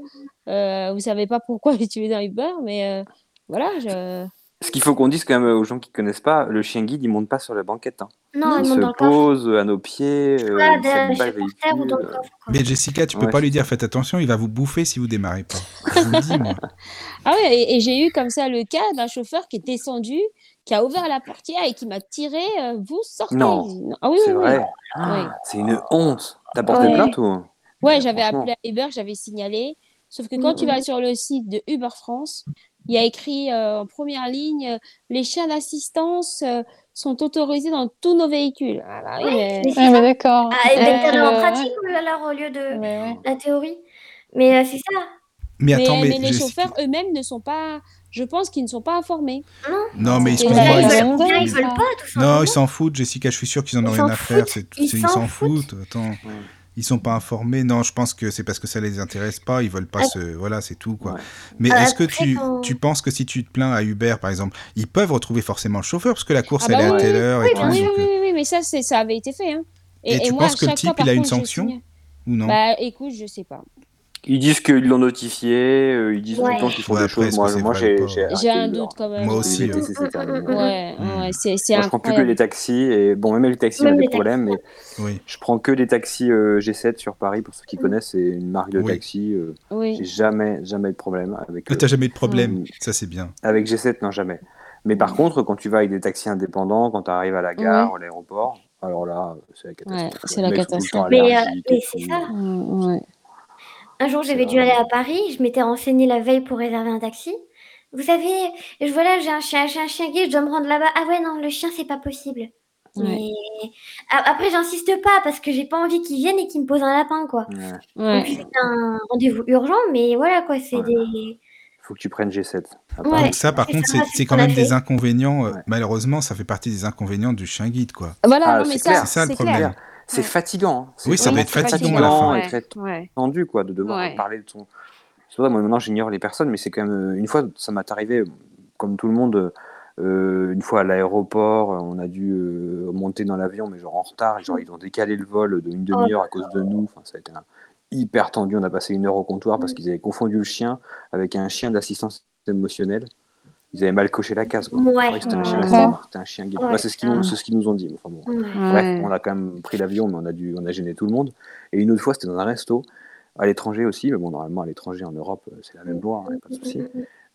euh, vous savez pas pourquoi j'utilise un Uber, mais euh, voilà. Je... Ce qu'il faut qu'on dise quand même aux gens qui connaissent pas, le chien guide, il monte pas sur la banquette. hein. non, Il se pose à nos pieds, euh, Voilà, il s'habille pas chez le par terre ou dans le véhicule. coffre. quoi. Mais Jessica, tu peux Ouais. pas lui dire faites attention, il va vous bouffer si vous démarrez pas. Je vous le dis, moi. Ah ouais, et, et j'ai eu comme ça le cas d'un chauffeur qui est descendu, qui a ouvert la portière et qui m'a tiré. euh, vous sortez. Non. Ah oui, C'est oui, oui. vrai. Ah, C'est une honte. T'as porté Ouais. plainte ou Ouais, j'avais appelé à Uber, j'avais signalé. Sauf que quand tu Mhm. vas sur le site de Uber France, il y a écrit euh, en première ligne euh, les chiens d'assistance euh, sont autorisés dans tous nos véhicules. Ah bah oui, mais- Mais Ah, mais ça. d'accord. Ah, et Euh, mettez-le en pratique alors au lieu de Mais ouais. la théorie. Mais euh, c'est ça. Mais mais, attends, mais, mais les Jessica- chauffeurs eux-mêmes ne sont pas. Je pense qu'ils ne sont pas informés. Non, mais excuse-moi, la ils- ils veulent, ils pas, tout Non, ils s'en foutent, Jessica, je suis sûr qu'ils en ont rien à faire. Ils s'en foutent. Attends. Ils sont pas informés. Non, je pense que c'est parce que ça les intéresse pas. Ils veulent pas se. Voilà, c'est tout, quoi. Ouais. Mais Ah, est-ce que tu, quand- tu penses que si tu te plains à Uber, par exemple, ils peuvent retrouver forcément le chauffeur parce que la course Ah bah elle est à oui, telle heure et Oui, tout. oui, oui, donc, oui, euh, oui, mais ça, ça avait été fait. hein. Et tu moi, penses à que le type, fois, il a une contre, je sanction. Ou non? Bah écoute, je sais pas. Ils disent qu'ils l'ont notifié, euh, ils disent tout le temps qu'ils font Ouais, des choses. Moi, j'ai un doute quand même. Moi aussi, dit, ouais. Mm. ouais, c'est je prends plus que les taxis et bon, même les taxis ont des problèmes, mais Oui. je prends que des taxis euh, G7 sur Paris pour ceux qui Mm. connaissent. C'est une marque de Oui. taxi. euh, Oui. J'ai jamais, jamais de problème avec. Ah, euh, T'as jamais eu de problème Mm. Ça, c'est bien. Avec G7, non, jamais. Mais par contre, quand tu vas avec des taxis indépendants, quand tu arrives à la gare, à l'aéroport, alors là, c'est la catastrophe. Ouais, c'est la catastrophe. Mais, euh, c'est ça. Un jour, j'avais dû aller à Paris, je m'étais renseignée la veille pour réserver un taxi. Vous savez, je, voilà, j'ai un chien, j'ai un chien guide, je dois me rendre là-bas. Ah ouais, non, le chien, c'est pas possible. Mais après, j'insiste pas parce que j'ai pas envie qu'il vienne et qu'il me pose un lapin, quoi. Ouais. En Ouais. plus, c'est un rendez-vous urgent, mais voilà, quoi, c'est Ouais. des. faut que tu prennes G7. Ah, Ouais. Donc ça, par contre, ça, c'est c'est c'est ce quand même des inconvénients. euh, Ouais. Malheureusement, ça fait partie des inconvénients du chien guide, quoi. Voilà, Ah, non, mais c'est ça, clair. C'est ça, le c'est problème. C'est Ouais. fatigant. hein. Oui, C'est ça Oui, doit être fatigant à la fatigant fin. et Ouais, très ouais. tendu, quoi, de devoir Ouais. parler de son. C'est pour ça, moi, maintenant, j'ignore les personnes, mais c'est quand même. euh, Une fois, ça m'est arrivé, comme tout le monde, euh, une fois à l'aéroport, euh, on a dû euh, monter dans l'avion, mais genre en retard. Genre, ils ont décalé le vol de une demi-heure à cause de nous. Enfin, ça a été un- hyper tendu. On a passé une heure au comptoir parce qu'ils avaient confondu le chien avec un chien d'assistance émotionnelle. Ils avaient mal coché la case. Quoi. Ouais. C'était un chien Ouais. d'assistance, c'était un chien guide. Ouais. Ouais, c'est ce qu'ils nous, ce qu'ils nous ont dit. Enfin, bon. Ouais. Bref, Ouais. on a quand même pris l'avion, mais on a dû, on a gêné tout le monde. Et une autre fois, c'était dans un resto, à l'étranger aussi. Mais bon, normalement, à l'étranger, en Europe, euh, c'est la même loi, hein, pas de souci.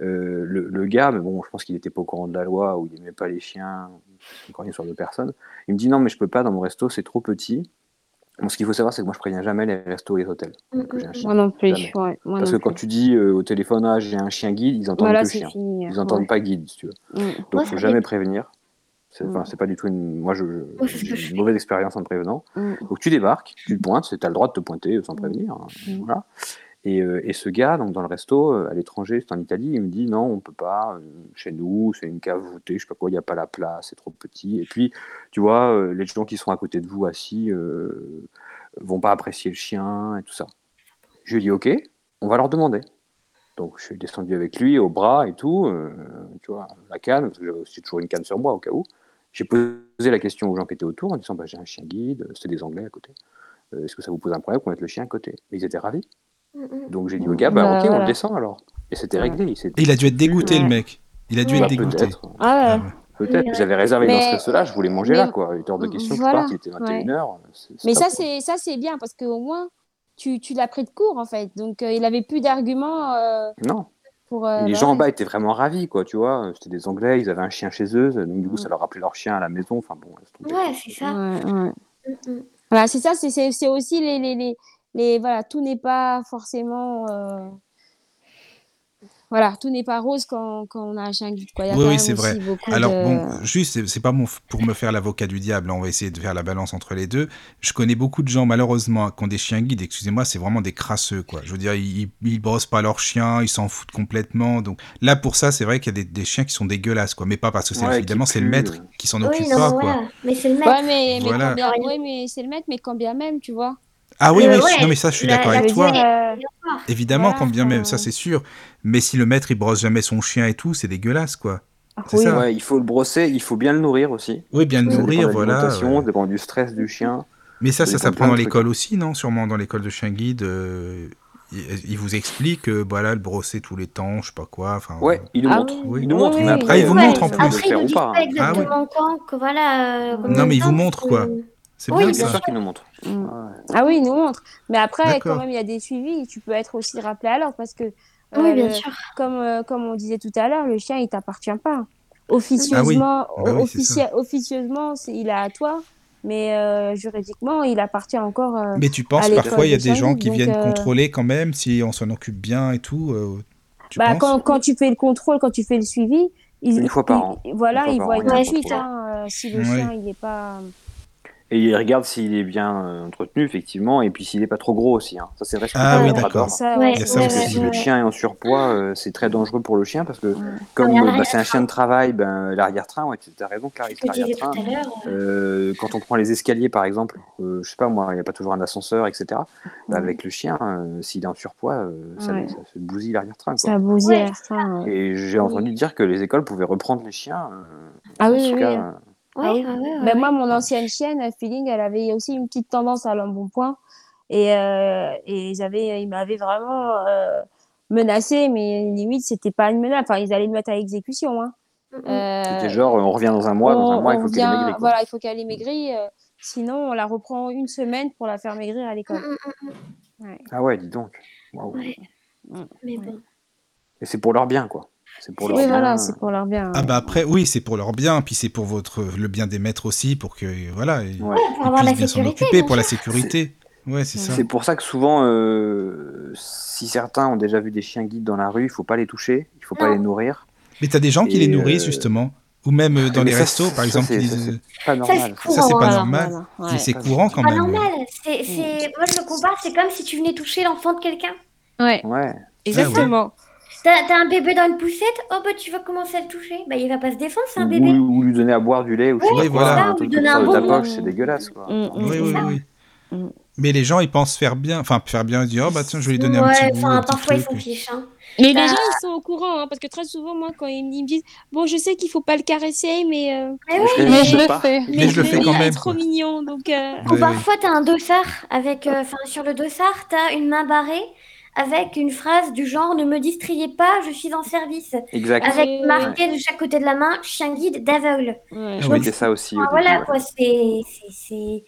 Euh, le, le gars, mais bon, je pense qu'il était pas au courant de la loi ou il aimait pas les chiens, encore une sorte de personne. Il me dit non, mais je peux pas dans mon resto, c'est trop petit. Bon, ce qu'il faut savoir, c'est que moi, je préviens jamais les restos et les hôtels que un chien. Moi non plus. Jamais. Ouais, moi Parce non que quand tu dis euh, au téléphone, ah, j'ai un chien guide, ils entendent Voilà, que chien. fini. Ils entendent ouais. pas guide, si tu veux. Mm. Donc, Ouais, faut ça jamais prévenir. C'est enfin, Mm. c'est pas du tout une. Moi, j'ai je une mauvaise expérience en te prévenant. Mm. Donc, tu débarques, tu te pointes, tu as le droit de te pointer sans Mm. prévenir. hein, Mm. Voilà. Et, euh, et ce gars, donc dans le resto, euh, à l'étranger, c'est en Italie, il me dit non, on peut pas, euh, chez nous, c'est une cave voûtée, je sais pas quoi, il n'y a pas la place, c'est trop petit. Et puis, tu vois, les gens qui sont à côté de vous assis euh, vont pas apprécier le chien et tout ça. Je lui dit ok, on va leur demander. Donc, je suis descendu avec lui au bras et tout, euh, tu vois, la canne, j'avais aussi toujours une canne sur moi au cas où. J'ai posé la question aux gens qui étaient autour en disant bah, j'ai un chien guide, c'était des Anglais à côté. Est-ce que ça vous pose un problème qu'on mette le chien à côté? Ils étaient ravis. Donc j'ai dit au gars, bah, Bah, ok, on voilà. descend alors. Et c'était réglé. il s'est- Et il a dû être dégoûté, Ouais. le mec. Il a dû Bah, être dégoûté. peut-être. Ah Ah ouais. Oui, ouais. J'avais réservé dans Mais- ce resto-là, je voulais manger mais- là, quoi. Il était hors de question que Voilà, je parte, il était 21h. Mais ça, c'est ça, c'est bien parce qu'au moins, tu, tu l'as pris de court en fait. Donc, euh, il avait plus d'arguments euh, Non. pour. euh, les bah gens en bas étaient vraiment ravis, quoi, tu vois. C'était des Anglais, ils avaient un chien chez eux, donc du coup, Mm. ça leur rappelait leur chien à la maison. Enfin bon. Ouais, c'est ça. Ouais, ouais. Mm, mm. Voilà, c'est ça, c'est- c'est c'est aussi les, les, les, les- Voilà, tout n'est pas forcément. euh, Voilà, tout n'est pas rose quand, quand on a un chien guide. Quoi. Il y a Oui, oui, c'est vrai. Alors de- bon, juste, c'est- pas mon, pour me faire l'avocat du diable, on va essayer de faire la balance entre les deux. Je connais beaucoup de gens, malheureusement, qui ont des chiens guides, excusez-moi, c'est vraiment des crasseux, quoi. Je veux dire, ils, ils brossent pas leurs chiens, ils s'en foutent complètement. Donc là, pour ça, c'est vrai qu'il y a des, des chiens qui sont dégueulasses, quoi. Mais pas parce que c'est, Ouais, évidemment, c'est le maître qui s'en Oui, occupe non, pas, mais quoi. Mais c'est le maître. Ouais, mais, mais, Voilà. quand bien- ouais, mais c'est le maître, mais quand bien même, tu vois. Ah oui, Euh, oui, ouais, non, mais ça, je suis d'accord avec toi. dire, euh, Évidemment, Voilà, quand bien même, ça enfin- c'est sûr. Mais si le maître il brosse jamais son chien et tout, c'est dégueulasse, quoi. C'est oui. ça. Ouais, il faut le brosser, il faut bien le nourrir aussi. Oui, bien le nourrir, voilà. ça dépend du stress du chien. Mais ça, Ça s'apprend dans l'école aussi, non? Sûrement dans l'école de chien guide. euh, il, il vous explique, euh, voilà, le brosser tous les temps, je sais pas quoi. Enfin, Ouais, il nous Ah montre. oui. Il nous montre, oui, mais oui. après, il vous euh, montre en plus. Après, ou nous disent pas. hein. exactement quand, que voilà. euh, Non, mais ils vous parce quoi. C'est Oui, bien Bien ça. sûr qu'il nous montre. Mm. Ah oui, il nous montre. Mais après, quand même, il y a des suivis. Tu peux être aussi rappelé à l'ordre parce que, Oui, euh, bien le- sûr. comme, euh, comme on disait tout à l'heure, le chien, il t'appartient pas. Officieusement, Ah oui, officie- officieusement, il est à toi, mais euh, juridiquement, il appartient encore. euh, Mais tu penses parfois il y a de des chien gens qui viennent euh, contrôler quand même si on s'en occupe bien et tout. euh, tu bah, penses? quand, quand tu fais le contrôle, quand tu fais le suivi, il, Une fois par il- an. Voilà, Une fois il voit tout il y a de un suite hein, euh, si le Ouais. chien, il est pas. Et il regarde s'il est bien euh, entretenu, effectivement, et puis s'il n'est pas trop gros aussi. hein. Ça, c'est vrai. ce que Ah oui, d'accord. Ouais, Il y a c'est ça vrai, aussi. Parce que ouais, si le chien est en surpoids, euh, c'est très dangereux pour le chien parce que comme euh, bah, l'arrière-train. c'est un chien de travail, ben, l'arrière-train, ouais, tu as raison, Clarisse, je l'arrière-train. quand on prend les escaliers, par exemple, euh, je sais pas moi, il n'y a pas toujours un ascenseur, etc. Bah, Ouais. avec le chien, euh, s'il est en surpoids, euh, ça, Ouais. ça se bousille l'arrière-train. Ça bousille Ouais. à la fin, ouais. Et j'ai entendu dire que les écoles pouvaient reprendre les chiens. euh, Ah en oui, tout oui, cas, euh, Ouais, Ah ouais, oui. ouais, ouais, Ben, ouais. moi, mon ancienne chienne, Feeling, elle avait aussi une petite tendance à l'embonpoint. Et, euh, et ils, avaient, ils m'avaient vraiment euh, menacé, mais limite, c'était pas une menace. Enfin, ils allaient le mettre à exécution. Hein. Mm, mm. Euh, C'était genre, on revient dans un mois, dans un mois, il faut qu'elle ait vient- maigri. quoi. Voilà, il faut qu'elle ait maigri. euh, sinon, on la reprend une semaine pour la faire maigrir à l'école. Mm. Ouais. Ah ouais, dis donc. Mais bon. Et c'est pour leur bien, quoi. C'est pour leur Oui, bien. voilà, c'est pour leur bien. Ah bah après, oui, c'est pour leur bien, puis c'est pour votre le bien des maîtres aussi, pour que voilà, ils, Ouais. Pour ils avoir la puissent bien s'en sécurité. occuper, pour la sécurité. Ouais, c'est ça. C'est pour ça que souvent, euh, si certains ont déjà vu des chiens guides dans la rue, il faut pas les toucher, il faut pas les nourrir. Mais t'as des gens qui les nourrissent euh, justement, ou même euh, dans Mais les ça, restos, ça, par exemple, c'est- qui ça, disent. c'est pas normal. c'est Ça, c'est pas Voilà, normal. voilà, C'est- courant quand Pas même. normal. C'est, c'est... Moi, je le compare, c'est comme si tu venais toucher l'enfant de quelqu'un. Ouais, Ouais. exactement. T'as t'as un bébé dans une poussette? Oh, bah tu vas commencer à le toucher. Bah, il va pas se défendre, c'est un bébé. Ou, ou lui donner à boire du lait ou je sais Oui, pas quoi, voilà. un Ou truc lui donner comme ça un de ta bonbon. poche, c'est dégueulasse quoi. Mm, mm, Oui, oui, ça. oui. Mm. Mais les gens, ils pensent faire bien, enfin faire bien, ils disent oh bah tiens, je vais lui donner un Ouais, petit un enfin, petit parfois ils s'en fichent. Hein. Mais les Bah- gens, ils sont au courant, hein, parce que très souvent, moi, quand ils me disent, bon, je sais qu'il faut pas le caresser, mais, euh, Mais Je oui, résiste Mais je le fais. Mais je le fais quand même, trop quoi. mignon, donc. euh, Ou parfois, t'as un dossard avec, euh, enfin, sur le dossard, t'as une main barrée avec une phrase du genre ne me distrayez pas, je suis en service. Exact. Avec Ouais. marqué de chaque côté de la main chien guide d'aveugle. ouais. Ah Je oui. mettais ça aussi. début, voilà ouais. quoi, c'est, c'est, c'est,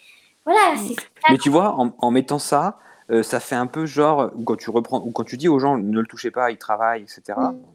voilà, c'est. Mais tu vois, en, en mettant ça, euh, ça fait un peu genre, ou quand tu reprends, ou quand tu dis aux gens ne le touchez pas, il travaille, etc.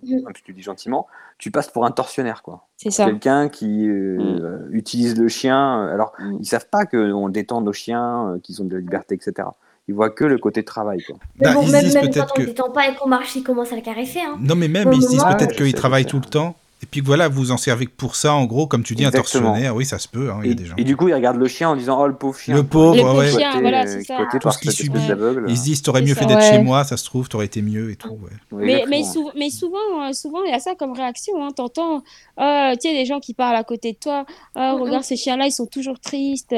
Mhm. Même si tu le dis gentiment, tu passes pour un tortionnaire, quoi. C'est ça. Quelqu'un qui euh, utilise le chien. euh, Alors, Mm. ils savent pas qu'on détend nos chiens, qu'ils ont de la liberté, etc. Ils voient que le côté travail, quoi. Mais Bah, bon, ils se même, disent même on que ne détend pas et qu'on marche, ils commencent à le caresser. Hein. non mais même ils se disent peut-être qu'ils travaillent tout le temps et puis que voilà, vous en servez que pour ça en gros, comme tu dis un Exactement. tortionnaire, oui ça se peut, hein, y Et, a des gens. et du coup, ils regardent le chien en disant Oh, le pauvre chien. Le pauvre, Le ouais. chien, voilà, c'est ça. Tout ce qu'il subit. Ils se disent t'aurais mieux ça. fait d'être Ouais. chez moi, ça se trouve, t'aurais été mieux et tout. Ouais. Mais, mais, exactement. sou- mais souvent, euh, souvent, il y a ça comme réaction. Hein. T'entends, euh, tu sais, des gens qui parlent à côté de toi. Mhm. regarde, ces chiens-là, ils sont toujours tristes.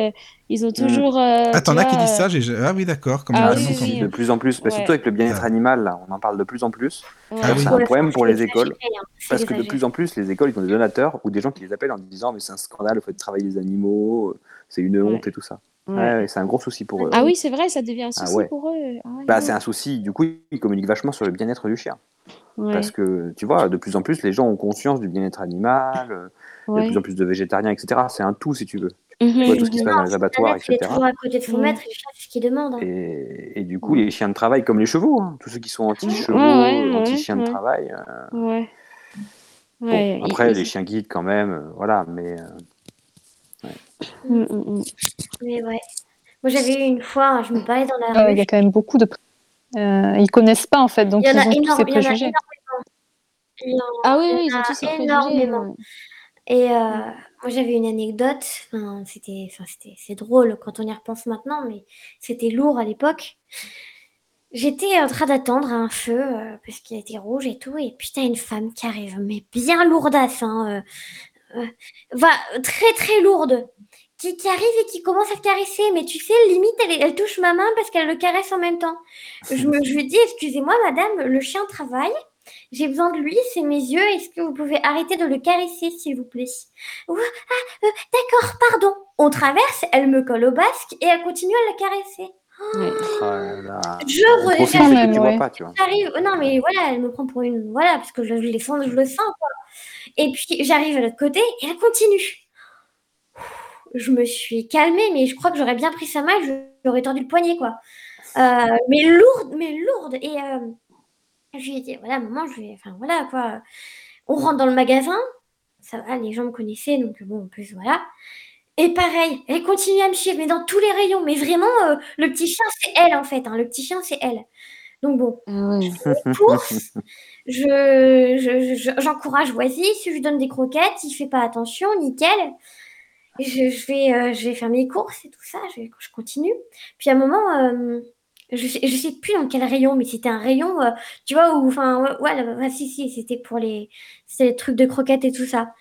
Ils ont Mhm. toujours. euh, Ah t'en as qui disent euh, ça j'ai- Ah oui d'accord, comme Ah oui, oui. De plus en plus, bah, Ouais. surtout avec le bien-être animal, là, on en parle de plus en plus. ouais. Ah oui. C'est un problème pour les écoles. hein, Parce que de plus en plus, les écoles, ils ont des donateurs ou des gens qui les appellent en disant Mais c'est un scandale, il faut travailler les animaux, c'est une Ouais. honte et tout ça. Ouais. Ouais, ouais, c'est un gros souci pour eux. Ah oui, c'est vrai, ça devient un Ah souci ouais. pour eux. Ah Bah, c'est un souci. Du coup, ils communiquent vachement sur le bien-être du chien. Ouais, Parce que, tu vois, de plus en plus, les gens ont conscience du bien-être animal, euh, il y a de plus en plus de végétariens, etc. C'est un tout, si tu veux. Mhm. Tu vois tout ce qui se passe dans les abattoirs, il etc. toujours à côté de son Mm. maître, c'est ce qu'il demande. hein. Et, et du coup, les chiens de travail, comme les chevaux, hein, tous ceux qui sont anti-chevaux, anti-chiens de travail. euh, Ouais. bon, Ouais, après, il- les chiens guides, quand même, euh, voilà, mais. euh, Mm, mm. Mais ouais. Moi, j'avais eu une fois, je me parlais dans la Euh, rue. Il y a quand même beaucoup de. Euh, ils connaissent pas en fait, donc Il ils ont tous ces il préjugés. Il Ah oui, il ils ont tous ces préjugés. Et euh, moi, j'avais une anecdote. Enfin, c'était, c'était, c'est drôle quand on y repense maintenant, mais c'était lourd à l'époque. J'étais en train d'attendre un feu euh, parce qu'il était rouge et tout, et puis t'as une femme qui arrive, mais bien lourdasse, hein, euh, euh, va très très lourde, qui, qui arrive et qui commence à te caresser, mais tu sais, limite, elle, elle touche ma main parce qu'elle le caresse en même temps. Je, me, je lui dis, excusez-moi, madame, le chien travaille. J'ai besoin de lui, c'est mes yeux. Est-ce que vous pouvez arrêter de le caresser, s'il vous plaît? Ah, euh, D'accord, pardon. On traverse, elle me colle au basque et elle continue à le caresser. Ouais. oh là. Je Le re- profil, Quand c'est même, que tu ouais. vois pas, tu vois. J'arrive, non mais voilà, elle me prend pour une, voilà, parce que je, je les sens, je le sens quoi. Et puis j'arrive à l'autre côté et elle continue. Je me suis calmée, mais je crois que j'aurais bien pris sa main, et je- j'aurais tordu le poignet quoi. Euh, mais lourde, mais lourde. Et euh, je lui ai dit, voilà maman, je vais, enfin voilà quoi. On rentre dans le magasin, ça va, les gens me connaissaient, donc bon, en plus voilà. Et pareil, elle continue à me suivre, mais dans tous les rayons. Mais vraiment, euh, le petit chien, c'est elle en fait. hein. Le petit chien, c'est elle. Donc bon, Ah ouais. course. Je, je- je- j'encourage Oasis, je lui donne des croquettes, il fait pas attention, nickel. Je, je vais, euh, je vais faire mes courses et tout ça, je, je continue. Puis à un moment, euh, je, sais, je sais plus dans quel rayon, mais c'était un rayon, euh, tu vois, où, enfin, ouais, ouais, ouais, si, si, c'était pour les, les trucs de croquettes et tout ça.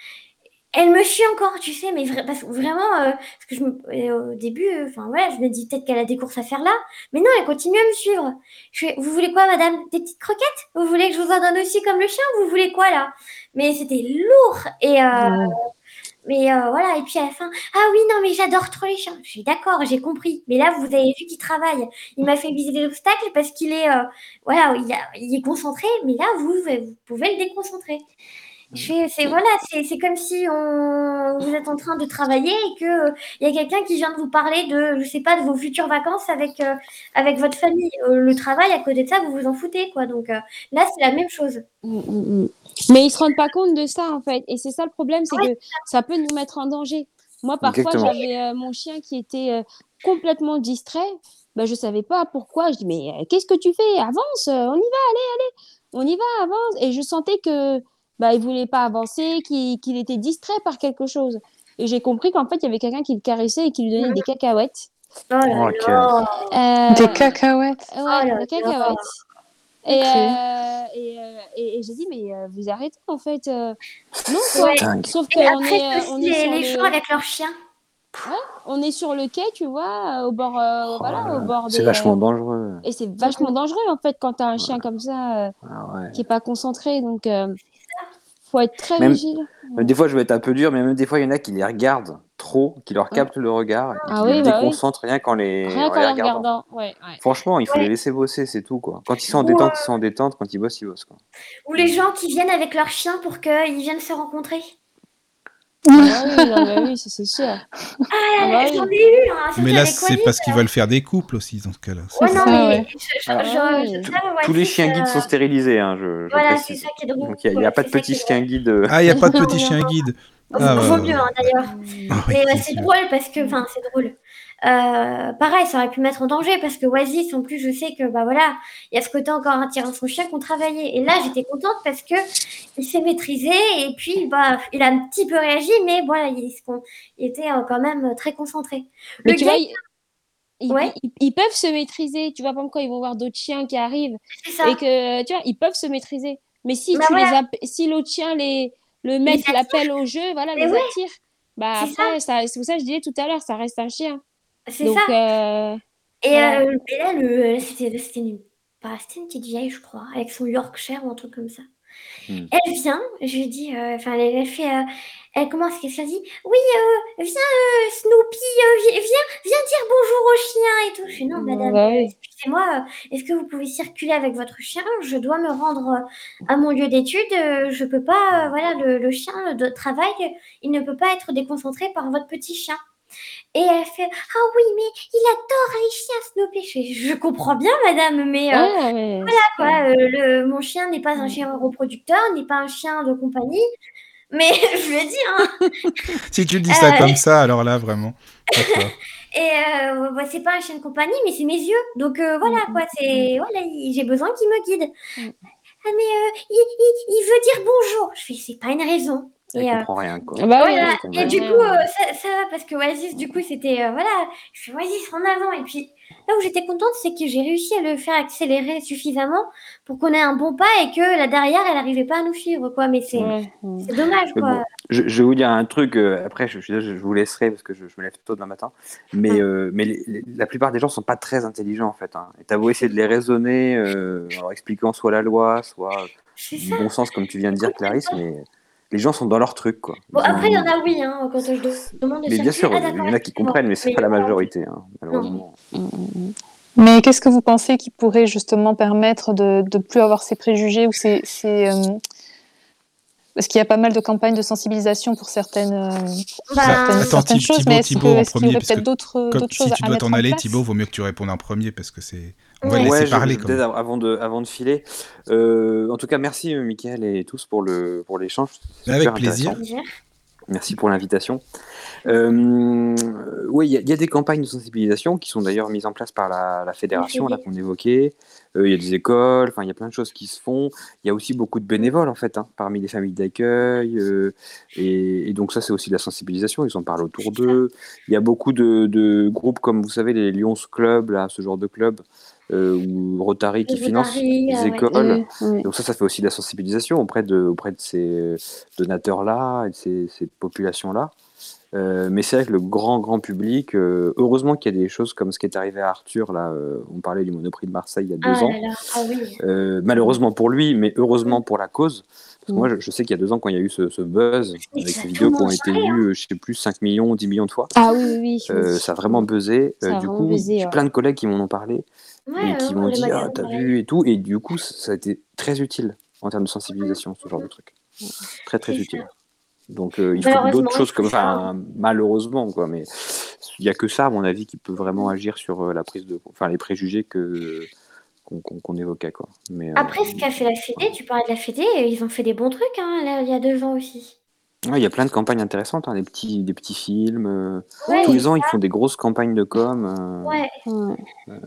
Elle me suit encore, tu sais, mais vra- parce vraiment, euh, parce que je me, au début, euh, enfin voilà, je me dis peut-être qu'elle a des courses à faire là, mais non, elle continue à me suivre. Je fais, vous voulez quoi, madame? Des petites croquettes? Vous voulez que je vous en donne aussi comme le chien Vous voulez quoi là? Mais c'était lourd et mais euh, voilà. Et puis à la fin, ah oui, non, mais j'adore trop les chiens. Je suis d'accord, j'ai compris. Mais là, vous avez vu qu'il travaille. Il m'a fait visiter l'obstacle parce qu'il est, euh, voilà, il, est concentré. Mais là, vous pouvez le déconcentrer. Fais, c'est voilà, c'est c'est comme si on, vous êtes en train de travailler et que euh, il y a quelqu'un qui vient de vous parler de, je sais pas, de vos futures vacances avec euh, avec votre famille. Euh, le travail, à côté de ça, vous vous en foutez, quoi. Donc euh, là, c'est la même chose. Mm, mm, mm. Mais ils se rendent pas compte de ça en fait. Et c'est ça le problème, c'est que ça peut nous mettre en danger. Moi, parfois, j'avais euh, mon chien qui était euh, complètement distrait. Ben, je savais pas pourquoi. Je dis, mais euh, qu'est-ce que tu fais? Avance, euh, on y va, allez, allez, on y va, avance. Et je sentais que bah, il voulait pas avancer, qu'il qu'il était distrait par quelque chose. Et j'ai compris qu'en fait, il y avait quelqu'un qui le caressait et qui lui donnait des cacahuètes. Oh là là. Euh, Des cacahuètes. Ouais, Oh là des là. cacahuètes. Et, euh, et, euh, et- et j'ai dit, mais euh, vous arrêtez en fait. euh, non, quoi. Ouais. Dingue. Sauf après, est, aussi on est les, sur les le- gens avec leurs chiens. on est sur le quai, tu vois, au bord, euh, voilà, Oh, au bord C'est des, vachement euh, dangereux. Et c'est vachement dangereux en fait quand t'as un chien comme ça euh, Ah ouais. qui est pas concentré, donc euh, faut être très Même- vigile. Même Des fois, je vais être un peu dur, mais même des fois, il y en a qui les regardent trop, qui leur Ouais. captent le regard, et Ah qui oui, les bah oui. déconcentrent rien qu'en les, Rien en les les regardant. regardant, ouais, ouais. Franchement, il faut Ouais. les laisser bosser, c'est tout. quoi. Quand ils sont en Ou, détente, euh, ils sont en détente. Quand ils bossent, ils bossent. Quoi. Ou les gens qui viennent avec leurs chiens pour qu'ils viennent se rencontrer. Ah oui, non, mais oui, ça, c'est sûr. Ah, Ah bah oui. j'en ai eu, hein, Mais là, c'est parce qu'ils veulent faire des couples aussi dans ce cas-là. Ouais, non, ça, mais ouais. je, je, Alors, je- je oui. sais, ouais, Tous les chiens guides euh, sont stérilisés, hein, je, je Voilà, c'est ça qui est drôle. Donc il n'y a, pas de chiens drôle. guides. euh, Ah, il n'y a pas de petit chien guide. Vaut mieux, hein, d'ailleurs. Mais c'est drôle parce que, enfin, c'est drôle. Euh, pareil, ça aurait pu mettre en danger parce que Oasis, en plus, je sais que, bah voilà, il y a ce côté encore un tirant son chien qu'on travaillait. Et là, j'étais contente parce que il s'est maîtrisé et puis, bah, il a un petit peu réagi, mais voilà, il, était euh, quand même très concentré. Mais Le tu gars, ils, ils- Ouais. ils- ils peuvent se maîtriser. Tu vois, exemple, quand ils vont voir d'autres chiens qui arrivent et que, tu vois, ils peuvent se maîtriser. Mais si Bah tu voilà. les si l'autre chien les, le maître l'appelle au jeu, voilà, Mais les ouais. attire. Bah après, ça, c'est pour ça que je disais tout à l'heure, ça reste un chien. C'est Donc, ça. euh, Et, voilà. euh, et là, le, c'était, c'était une, pas, c'était une petite vieille, je crois, avec son Yorkshire ou un truc comme ça. Hmm. Elle vient, je lui dis, euh, enfin, elle, elle fait, euh, elle commence, qu'est-ce qu'elle dit? Oui, euh, viens, euh, Snoopy, euh, vi- viens, viens dire bonjour au chien et tout. Je fais, non, madame, bah euh, excusez-moi, euh, est-ce que vous pouvez circuler avec votre chien? Je dois me rendre euh, à mon lieu d'études, euh, je peux pas, euh, voilà, le, le chien de travail, il ne peut pas être déconcentré par votre petit chien. Et elle fait Ah oui, mais il adore les chiens, Snoopy. Je, fais, je comprends bien, madame, mais euh, Ouais, mais quoi, euh, le, mon chien n'est pas un chien reproducteur, n'est pas un chien de compagnie. Mais je ai dit, hein. Si tu dis ça Euh, comme ça, alors là, vraiment. Et euh, bah, c'est pas un chien de compagnie, mais c'est mes yeux. Donc euh, voilà, quoi. C'est voilà, il- j'ai besoin qu'il me guide. Mm. Ah mais euh, il, il- il veut dire bonjour. Je fais, c'est pas une raison. Elle Et, euh, comprend rien. Quoi. Ah bah Voilà. oui, Et du coup, euh, ça, ça va parce que Oasis, du coup, c'était euh, voilà, je fais Oasis en avant. Et puis là où j'étais contente, c'est que j'ai réussi à le faire accélérer suffisamment pour qu'on ait un bon pas et que la derrière, elle n'arrivait pas à nous suivre, quoi. Mais c'est dommage, quoi. bon, je, je vais vous dire un truc, euh, après je, je, je vous laisserai parce que je, je me lève tôt demain matin, mais, euh, mais les- les- la plupart des gens sont pas très intelligents en fait. Hein. Et t'as beau essayer de les raisonner euh, en leur expliquant soit la loi, soit du bon sens comme tu viens de dire Clarisse, mais les gens sont dans leur truc quoi. Bon, après, il y en a, oui, hein, quand je de- demande de Mais bien sûr, Ah, il y en a qui comprennent, mais c'est Mais pas la majorité, hein, malheureusement. Mais qu'est-ce que vous pensez qui pourrait justement permettre de ne plus avoir ces préjugés ou ces, ces, euh, parce qu'il y a pas mal de campagnes de sensibilisation pour certaines, euh, Bah, certaines, Attends, certaines Thibaut, choses, mais est-ce qu'il y premier, aurait parce que peut-être d'autres Comme d'autres si choses tu dois t'en en aller, Thibaut, vaut mieux que tu répondes en premier parce que c'est. On va Ouais. parler même. avant de, avant de filer. Euh, en tout cas, merci euh, Mickaël et tous pour le pour l'échange. Avec plaisir. Merci pour l'invitation. Euh, oui, il y, a- il y a des campagnes de sensibilisation qui sont d'ailleurs mises en place par la, la fédération là qu'on évoquait. Euh, il y a des écoles, enfin il y a plein de choses qui se font. Il y a aussi beaucoup de bénévoles en fait hein, parmi les familles d'accueil. euh, et, et donc ça c'est aussi de la sensibilisation. Ils en parlent autour d'eux. Il y a beaucoup de, de groupes comme vous savez les Lions Club là, ce genre de club. Euh, ou Rotary qui Les finance les ah ouais. écoles. Ouais, ouais. Donc ça, ça fait aussi de la sensibilisation auprès de, auprès de ces donateurs-là et de ces, ces populations-là. Euh, mais c'est vrai que le grand, grand public, euh, heureusement qu'il y a des choses comme ce qui est arrivé à Arthur, là, euh, on parlait du Monoprix de Marseille il y a deux Ah ans. là là, ah oui. Euh, malheureusement pour lui, mais heureusement pour la cause. Parce que Mm. moi, je, je sais qu'il y a deux ans, quand il y a eu ce, ce buzz, avec ces vidéos qui ont été vues, euh, je sais plus, 5 millions, 10 millions de fois, Ah oui, oui, euh, ça a vraiment buzzé. Ça Euh, a du vraiment coup, buzzé, j'ai ouais. plein de collègues qui m'en ont parlé Ouais, et qui m'ont dit Ah, t'as vu et tout. Et du coup, ça a été très utile en termes de sensibilisation, ce genre de truc. Très, très utile. Donc, euh, il faut d'autres choses comme enfin, malheureusement, quoi. Mais il n'y a que ça, à mon avis, qui peut vraiment agir sur euh, la prise de. Enfin, les préjugés que qu'on évoquait, quoi. Mais, euh, Après, ce qu'a fait la Fédé, tu parlais de la Fédé, ils ont fait des bons trucs, hein, là, il y a deux ans aussi. Ouais, il y a plein de campagnes intéressantes, hein, des, petits, des petits films. euh, Ouais, tous les ans, ils font des grosses campagnes de com. euh, ouais. Ouais.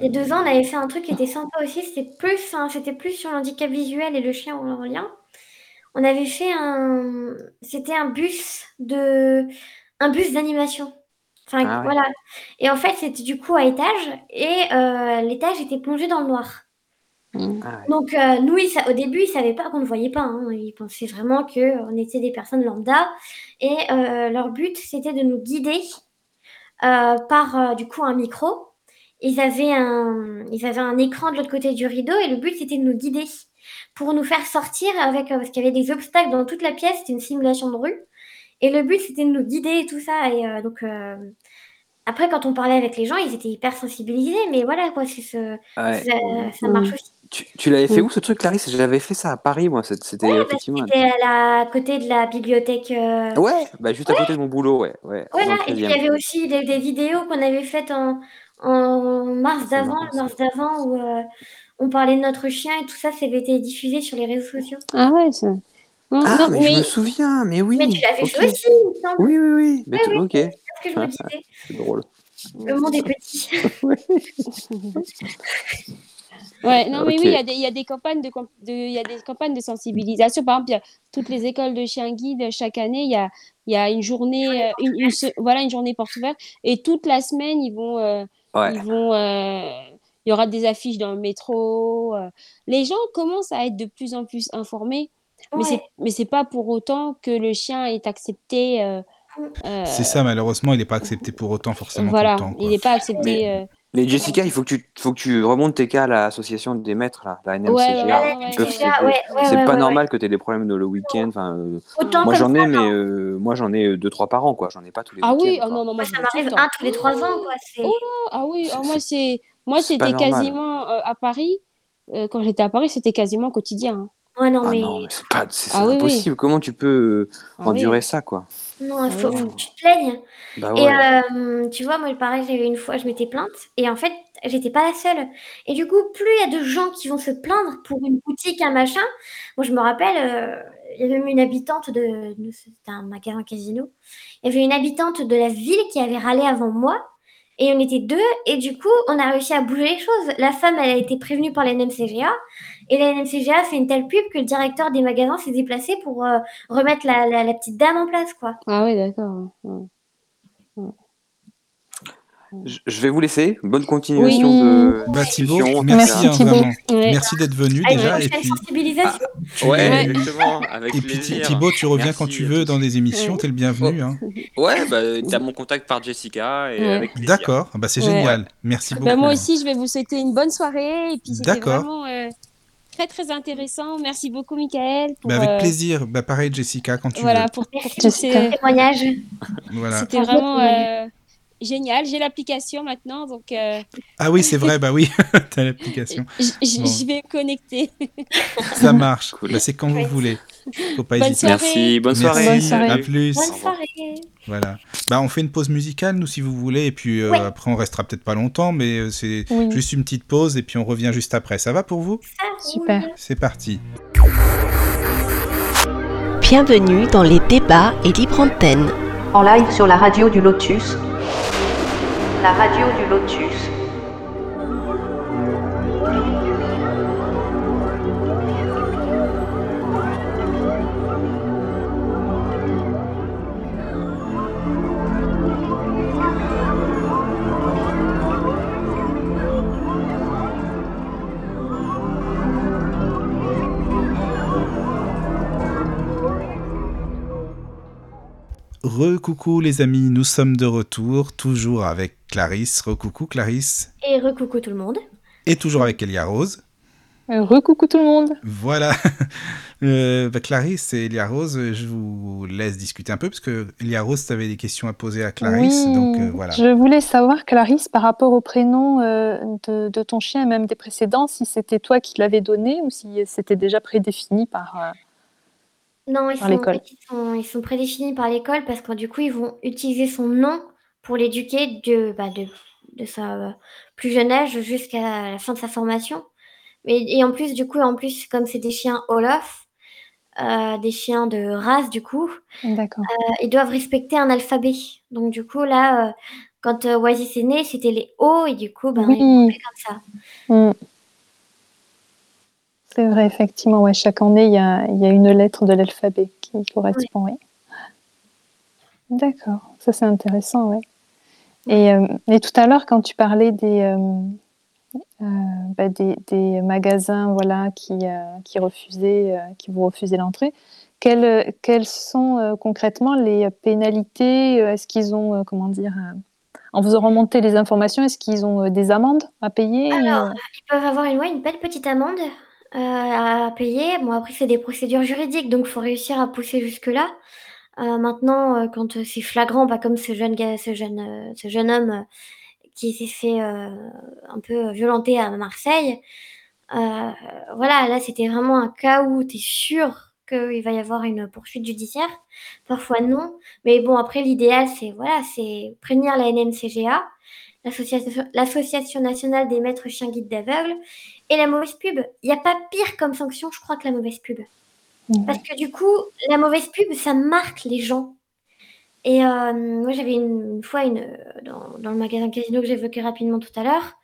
Il y a deux ans, on avait fait un truc qui était sympa aussi. C'était plus, hein, c'était plus sur l'handicap visuel et le chien en lien. On avait fait un, c'était un bus de, un bus d'animation. Enfin, Ah ouais. voilà. Et en fait, c'était du coup à étage et euh, l'étage était plongé dans le noir. Mm. Ah ouais. Donc, euh, nous, au début, ils ne savaient pas qu'on ne voyait pas. hein. Ils pensaient vraiment qu'on était des personnes lambda. Et euh, leur but, c'était de nous guider euh, par, euh, du coup, un micro. Ils avaient un, ils avaient un écran de l'autre côté du rideau et le but, c'était de nous guider pour nous faire sortir avec... euh, parce qu'il y avait des obstacles dans toute la pièce. C'était une simulation de rue. Et le but, c'était de nous guider et tout ça. Et euh, donc... euh, après, quand on parlait avec les gens, ils étaient hyper sensibilisés, mais voilà, quoi, c'est ce, Ouais. ça, ça marche aussi. Tu, tu l'avais fait où ce truc, Clarisse? J'avais fait ça à Paris, moi. C'était c'était Ouais, bah, c'était à, la, côté de la bibliothèque. euh, Ouais, bah juste à côté de mon boulot, ouais. Voilà, et puis il 13e. y avait aussi des, des vidéos qu'on avait faites en, en mars d'avant, mars d'avant, où euh, on parlait de notre chien et tout ça, ça avait été diffusé sur les réseaux sociaux. Ah ouais, ça. Non, Ah, non, mais, je me souviens, mais oui. Mais tu l'avais fait aussi, il me semble. Oui, oui, oui. Mais oui. Ok, C'est ce que je me disais. c'est drôle. Le monde est petit. Ouais, non, mais oui, il y, a des- il y a des campagnes de, camp- de- il y a des campagnes de sensibilisation. Par exemple, il y a toutes les écoles de chiens guides, chaque année, il y a, il y a une journée, euh, une, une se- voilà, une journée porte ouverte. Et toute la semaine, ils vont, euh, Ouais. ils vont, euh, il y aura des affiches dans le métro. euh. Les gens commencent à être de plus en plus informés, mais c'est, Ouais. mais c'est pas pour autant que le chien est accepté. euh, euh, C'est ça, malheureusement, il n'est pas accepté pour autant forcément voilà, tout le temps. il n'est pas accepté. euh, Mais Jessica, il faut que tu, faut que tu remontes tes cas à l'association des maîtres, là, la NMCGA. Ouais, ouais, Ah, ouais, Ils ouais, peuvent ouais. s'aider. ouais, ouais, c'est ouais, pas normal que tu aies des problèmes de le week-end. Enfin, euh, Autant moi j'en ai, mais non. euh, moi j'en ai euh, deux trois par an, quoi. J'en ai pas tous les Ah oui, ah non, non, moi je ça m'arrive un tous les trois ans, quoi. Oh, Ah oui, ah, moi C'est- moi c'était quasiment euh, à Paris. euh, quand j'étais à Paris, c'était quasiment quotidien. hein. Ouais, non, Ah mais non, mais c'est pas, c'est c'est Ah oui, oui. impossible. Comment tu peux euh, Ah oui. endurer ça, quoi? Non, il Ah faut, que tu te plaignes. Bah Et ouais. euh, tu vois, moi, pareil, j'avais une fois, je m'étais plainte, et en fait, j'étais pas la seule. Et du coup, plus il y a de gens qui vont se plaindre pour une boutique, un machin. Moi, je me rappelle, euh, il y avait même une habitante de, c'était un magasin casino. Il y avait une habitante de la ville qui avait râlé avant moi, et on était deux, et du coup, on a réussi à bouger les choses. La femme, elle a été prévenue par la NMCGA, et la NMCGA a fait une telle pub que le directeur des magasins s'est déplacé pour euh, remettre la, la- la petite dame en place, quoi. Ah oui, d'accord. ouais. Je je vais vous laisser. Bonne continuation Oui. de Bah, Thibaut, discussion. merci, Merci, hein. Ouais. Merci d'être venu Ah, déjà. Et puis, sensibilisation. tu- Ouais, Ouais. exactement. Avec et puis. Thibaut, tu reviens Merci quand tu veux tous. dans des émissions, Ouais. t'es le bienvenu. hein. Ouais, bah, t'as mon contact par Jessica et Ouais. D'accord, bah, c'est Ouais. génial. Merci beaucoup. Ben, moi aussi, je vais vous souhaiter une bonne soirée. Et puis, c'était D'accord. vraiment euh, très, très intéressant. Merci beaucoup, Michael. Pour, Bah, avec euh, plaisir. Bah, pareil, Jessica, quand tu Voilà, pour, pour Merci tous ces- Témoignage. veux. Voilà. C'était vraiment euh, génial. J'ai l'application maintenant, donc euh, Ah oui, c'est vrai, bah oui, t'as l'application. Bon. je vais connecter. Ça marche. Cool. Bah, c'est quand vous voulez. Faut pas Bonne hésiter. soirée. Merci, bonne soirée. Merci, Bonne soirée. à plus. Bonne soirée. Voilà. Bah, on fait une pause musicale, nous, si vous voulez, et puis euh, Ouais. après, on restera peut-être pas longtemps, mais euh, c'est Oui. juste une petite pause, et puis on revient juste après. Ça va pour vous? Super. C'est parti. Bienvenue dans les débats et libre antenne. En live sur la radio du Lotus. La radio du Lotus. Re-coucou les amis, nous sommes de retour, toujours avec Clarisse. Re-coucou Clarisse. Et recoucou tout le monde. Et toujours avec Elia Rose. Euh, Recoucou tout le monde. Voilà. Euh, bah, Clarisse et Elia Rose, euh, je vous laisse discuter un peu, parce que Elia Rose, tu avais des questions à poser à Clarisse. Oui, Donc euh, voilà. Je voulais savoir, Clarisse, par rapport au prénom euh, de, de ton chien et même des précédents, si c'était toi qui l'avais donné ou si c'était déjà prédéfini par. euh, Non, ils Par sont, l'école. ils, sont, ils sont prédéfinis par l'école parce que du coup, ils vont utiliser son nom pour l'éduquer de, bah, de, de sa euh, plus jeune âge jusqu'à la fin de sa formation. Mais, et en plus, du coup, en plus, comme c'est des chiens Olaf, euh, des chiens de race, du coup, euh, ils doivent respecter un alphabet. Donc, du coup, là, euh, quand Oasis est né, c'était les O et du coup, ben, ils Oui. appeler comme ça. Mm. C'est vrai, effectivement. Ouais, chaque année, il y a, y a une lettre de l'alphabet qui correspond. Oui. D'accord, ça c'est intéressant. Ouais. Et, euh, et tout à l'heure, quand tu parlais des, euh, bah, des, magasins voilà, qui, qui, refusaient, qui vous refusaient l'entrée. Quelles, quelles, sont concrètement les pénalités Est-ce qu'ils ont, comment dire, en faisant remonter les informations, est-ce qu'ils ont des amendes à payer Alors, ils peuvent avoir une, une belle petite amende à payer. Bon, après, c'est des procédures juridiques, donc il faut réussir à pousser jusque-là. Euh, maintenant, euh, quand c'est flagrant, pas comme ce jeune ce jeune, euh, ce jeune homme qui s'est fait un peu violenter à Marseille. voilà, là, c'était vraiment un cas où tu es sûr qu'il va y avoir une poursuite judiciaire. Parfois non, mais bon, après, l'idéal, c'est voilà, c'est prévenir la NMCGA, l'Association nationale des maîtres chiens guides d'aveugles, et la mauvaise pub. Il n'y a pas pire comme sanction, je crois, que la mauvaise pub. Parce que du coup, la mauvaise pub, ça marque les gens. Et euh, moi, j'avais une, fois une, dans, dans, le magasin Casino que j'évoquais rapidement tout à l'heure,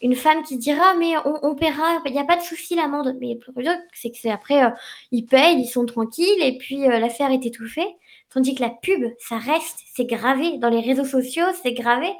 une femme qui dira mais on, paiera, il n'y a pas de souci l'amende. Mais le problème, c'est que c'est après, euh, ils payent, ils sont tranquilles, et puis euh, l'affaire est étouffée. Tandis que la pub, ça reste, c'est gravé dans les réseaux sociaux, c'est gravé.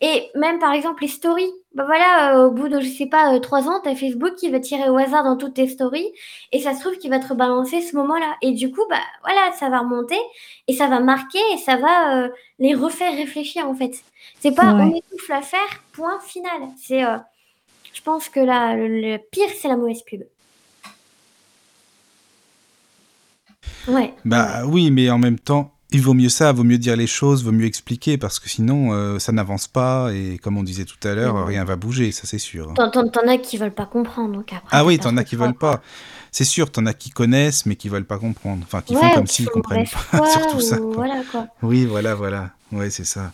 Et même par exemple les stories, bah voilà, euh, au bout de je sais pas euh, trois ans, t'as Facebook qui va tirer au hasard dans toutes tes stories et ça se trouve qu'il va te rebalancer ce moment-là. Et du coup, bah voilà, ça va remonter et ça va marquer et ça va euh, les refaire réfléchir en fait. C'est pas on étouffe l'affaire, point final. C'est, je pense que là, le, pire c'est la mauvaise pub. Ouais. Bah oui, mais en même temps, il vaut mieux ça, vaut mieux dire les choses, vaut mieux expliquer, parce que sinon, euh, ça n'avance pas, et comme on disait tout à l'heure, mmh. rien va bouger, ça c'est sûr. T'en as qui veulent pas comprendre, donc après. Ah oui, t'en as qui veulent pas. C'est sûr, t'en as qui connaissent, mais qui veulent pas comprendre. Enfin, qui font comme s'ils comprennent pas. Surtout ça. Voilà, quoi. Oui, voilà, voilà. Ouais, c'est ça.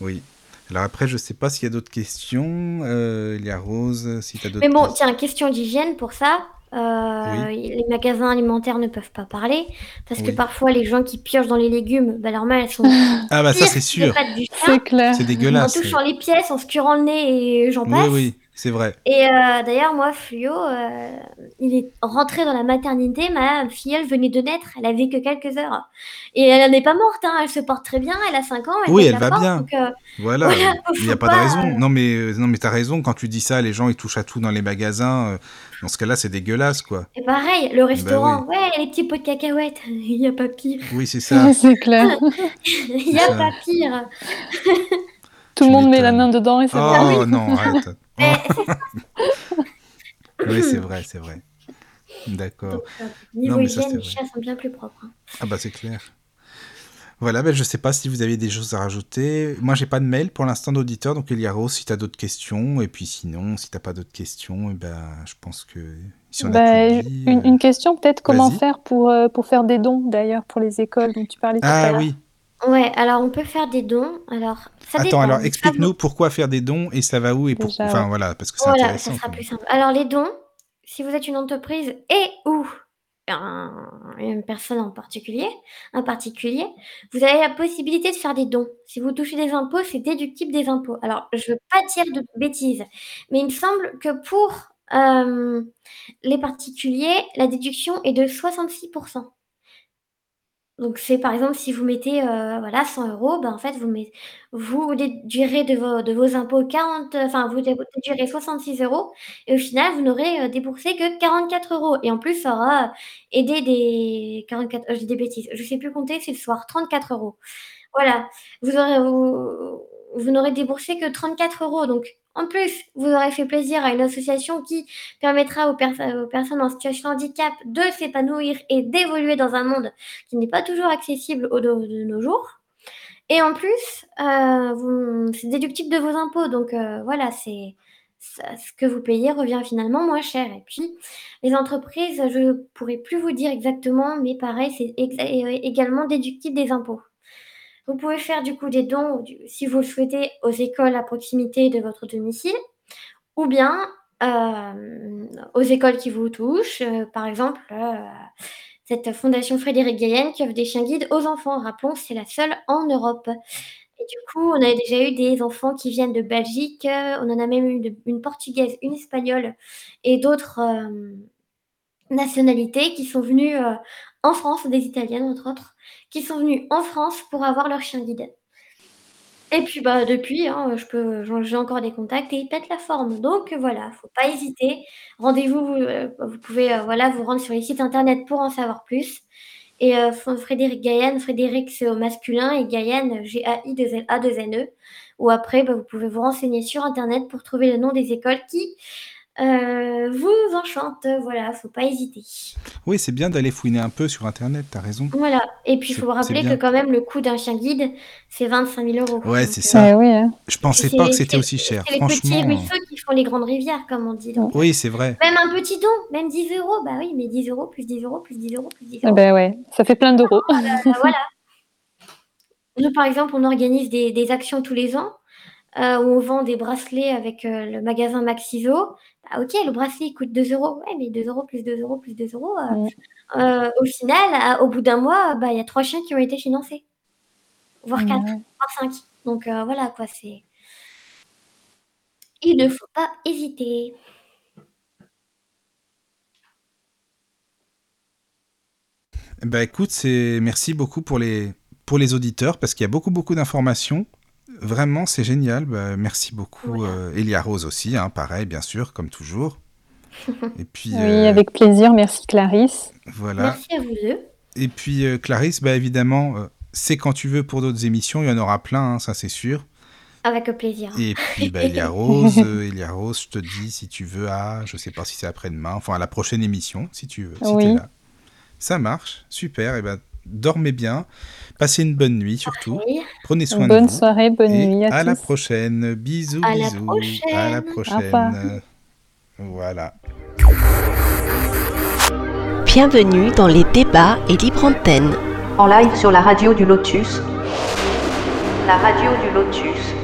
Oui. Alors après, je sais pas s'il y a d'autres questions. Euh, il y a Rose, si t'as d'autres Mais bon, tiens, question d'hygiène pour ça. Euh, les magasins alimentaires ne peuvent pas parler parce que parfois les gens qui piochent dans les légumes, bah leurs mains elles sont ah bah ça c'est sûr, c'est clair, c'est dégueulasse. En touchant les pièces, en se curant le nez et j'en passe. Oui oui, c'est vrai. Et euh, d'ailleurs moi Fluo, euh, il est rentré dans la maternité, ma filleule venait de naître, elle avait que quelques heures et elle n'est pas morte, hein, elle se porte très bien, elle a 5 ans. Elle oui elle va bien. voilà, il n'y a pas, de raison. Non mais non mais t'as raison quand tu dis ça, les gens ils touchent à tout dans les magasins. Dans ce cas-là, c'est dégueulasse, quoi. Et pareil, le bah restaurant, ouais, les petits pots de cacahuètes, il n'y a pas pire. Oui, c'est ça. c'est clair. Il n'y a pas pire. Tout le monde met la main dedans et ça Oh va. non, arrête. oui, c'est vrai, c'est vrai. D'accord. Euh, niveau hygiène, les chats sont bien plus propres. Hein. Ah bah c'est clair. Voilà, ben je ne sais pas si vous avez des choses à rajouter. Moi, j'ai pas de mail pour l'instant d'auditeur, donc Eliaro, si tu as d'autres questions, et puis sinon, si tu n'as pas d'autres questions, eh ben, je pense que si on a ben, une, une, question peut-être, comment faire pour, euh, pour faire des dons d'ailleurs pour les écoles dont tu parlais tout ah, à l'heure oui. Ouais, alors on peut faire des dons. Alors, ça Attends, alors explique-nous pourquoi faire des dons et ça va où et pour... Enfin voilà, parce que c'est voilà, intéressant. ça sera plus simple. Alors les dons, si vous êtes une entreprise et ou une personne en particulier, un particulier, vous avez la possibilité de faire des dons. Si vous touchez des impôts, c'est déductible des impôts. Alors, je ne veux pas dire de bêtises, mais il me semble que pour euh, les particuliers, la déduction est de 66%. Donc c'est par exemple si vous mettez euh, voilà 100 euros, ben en fait vous mettez, vous déduirez de vos, de vos impôts 40, enfin vous déduirez 66 euros et au final vous n'aurez euh, déboursé que 44 euros et en plus ça aura aidé des 44, euh, je dis des bêtises, je sais plus compter, c'est le soir 34 euros. Voilà, vous aurez vous, vous n'aurez déboursé que 34 euros donc en plus, vous aurez fait plaisir à une association qui permettra aux, personnes en situation de handicap de s'épanouir et d'évoluer dans un monde qui n'est pas toujours accessible au de nos jours. Et en plus, euh, c'est déductible de vos impôts. Donc euh, voilà, c'est ce que vous payez revient finalement moins cher. Et puis, les entreprises, je ne pourrais plus vous dire exactement, mais pareil, c'est également déductible des impôts. Vous pouvez faire du coup des dons, si vous le souhaitez, aux écoles à proximité de votre domicile, ou bien euh, aux écoles qui vous touchent. Euh, par exemple, euh, cette fondation Frédéric Gaillenne qui offre des chiens guides aux enfants. Rappelons, c'est la seule en Europe. Et du coup, on a déjà eu des enfants qui viennent de Belgique, on en a même eu une portugaise, une espagnole et d'autres nationalités qui sont venues en France, des Italiennes entre autres, qui sont venus en France pour avoir leur chien guide. Et puis bah depuis, hein, je peux j'ai encore des contacts et ils pètent la forme. Donc voilà, faut pas hésiter. Rendez-vous, vous, heu, vous pouvez, heu, voilà, vous rendre sur les sites internet pour en savoir plus. Et Frédéric Gaillane, Frédéric c'est au masculin et Gaillane, G-A-I-2-L-A-2-N-E. Ou après, bah, vous pouvez vous renseigner sur internet pour trouver le nom des écoles qui, heu, vous enchantent. Voilà, faut pas hésiter. Oui, c'est bien d'aller fouiner un peu sur internet, tu as raison. Voilà et puis il faut vous rappeler que quand même le coût d'un chien guide, c'est 25 000 €. Ouais, Donc c'est ça. Eh oui, hein. Je pensais pas que c'était aussi cher. c'est les petits ruisseaux qui font les grandes rivières, comme on dit, donc oui, c'est vrai. même un petit don, même 10 €, bah oui, mais 10 €, plus 10 €, plus 10 €, plus 10 Ah €. ben ouais, ça fait plein d'euros. Bah bah voilà. Nous, par exemple, on organise des des actions tous les ans, heu, où on vend des bracelets avec, heu, le magasin Maxiso. Bah OK, le bracelet coûte 2 €. Ouais, mais 2 € plus 2 € plus 2 €, Mmh. heu heu, au final, à au bout d'un mois, bah, il y a 3 chiens qui ont été financés. Voire 4, Ouais. voire 5. Donc voilà quoi, c'est il ne faut pas hésiter. Bah écoute, c'est merci beaucoup pour les pour les auditeurs parce qu'il y a beaucoup beaucoup d'informations. Vraiment, c'est génial. Bah, merci beaucoup, euh, Elia Rose aussi, hein, pareil, bien sûr, comme toujours. Et puis Oui, euh, avec plaisir. Merci Clarisse. voilà. Merci à vous 2. Et puis euh, Clarisse, bah évidemment, euh, c'est quand tu veux pour d'autres émissions, il y en aura plein, hein, ça c'est sûr. Avec plaisir. Et puis bah, Elia Rose, euh, Elia Rose, je te dis si tu veux à, je sais pas si c'est après-demain, enfin à la prochaine émission, si tu veux, si Oui. t'es là. Ça marche, super. Et ben dormez bien, passez une bonne nuit surtout. Oui. Prenez soin Bonne de vous. soirée, bonne et nuit à, à la prochaine. Bisous, À bisous. À la prochaine. Voilà. Bienvenue dans les débats et libre antenne. En live sur la radio du Lotus. La radio du Lotus.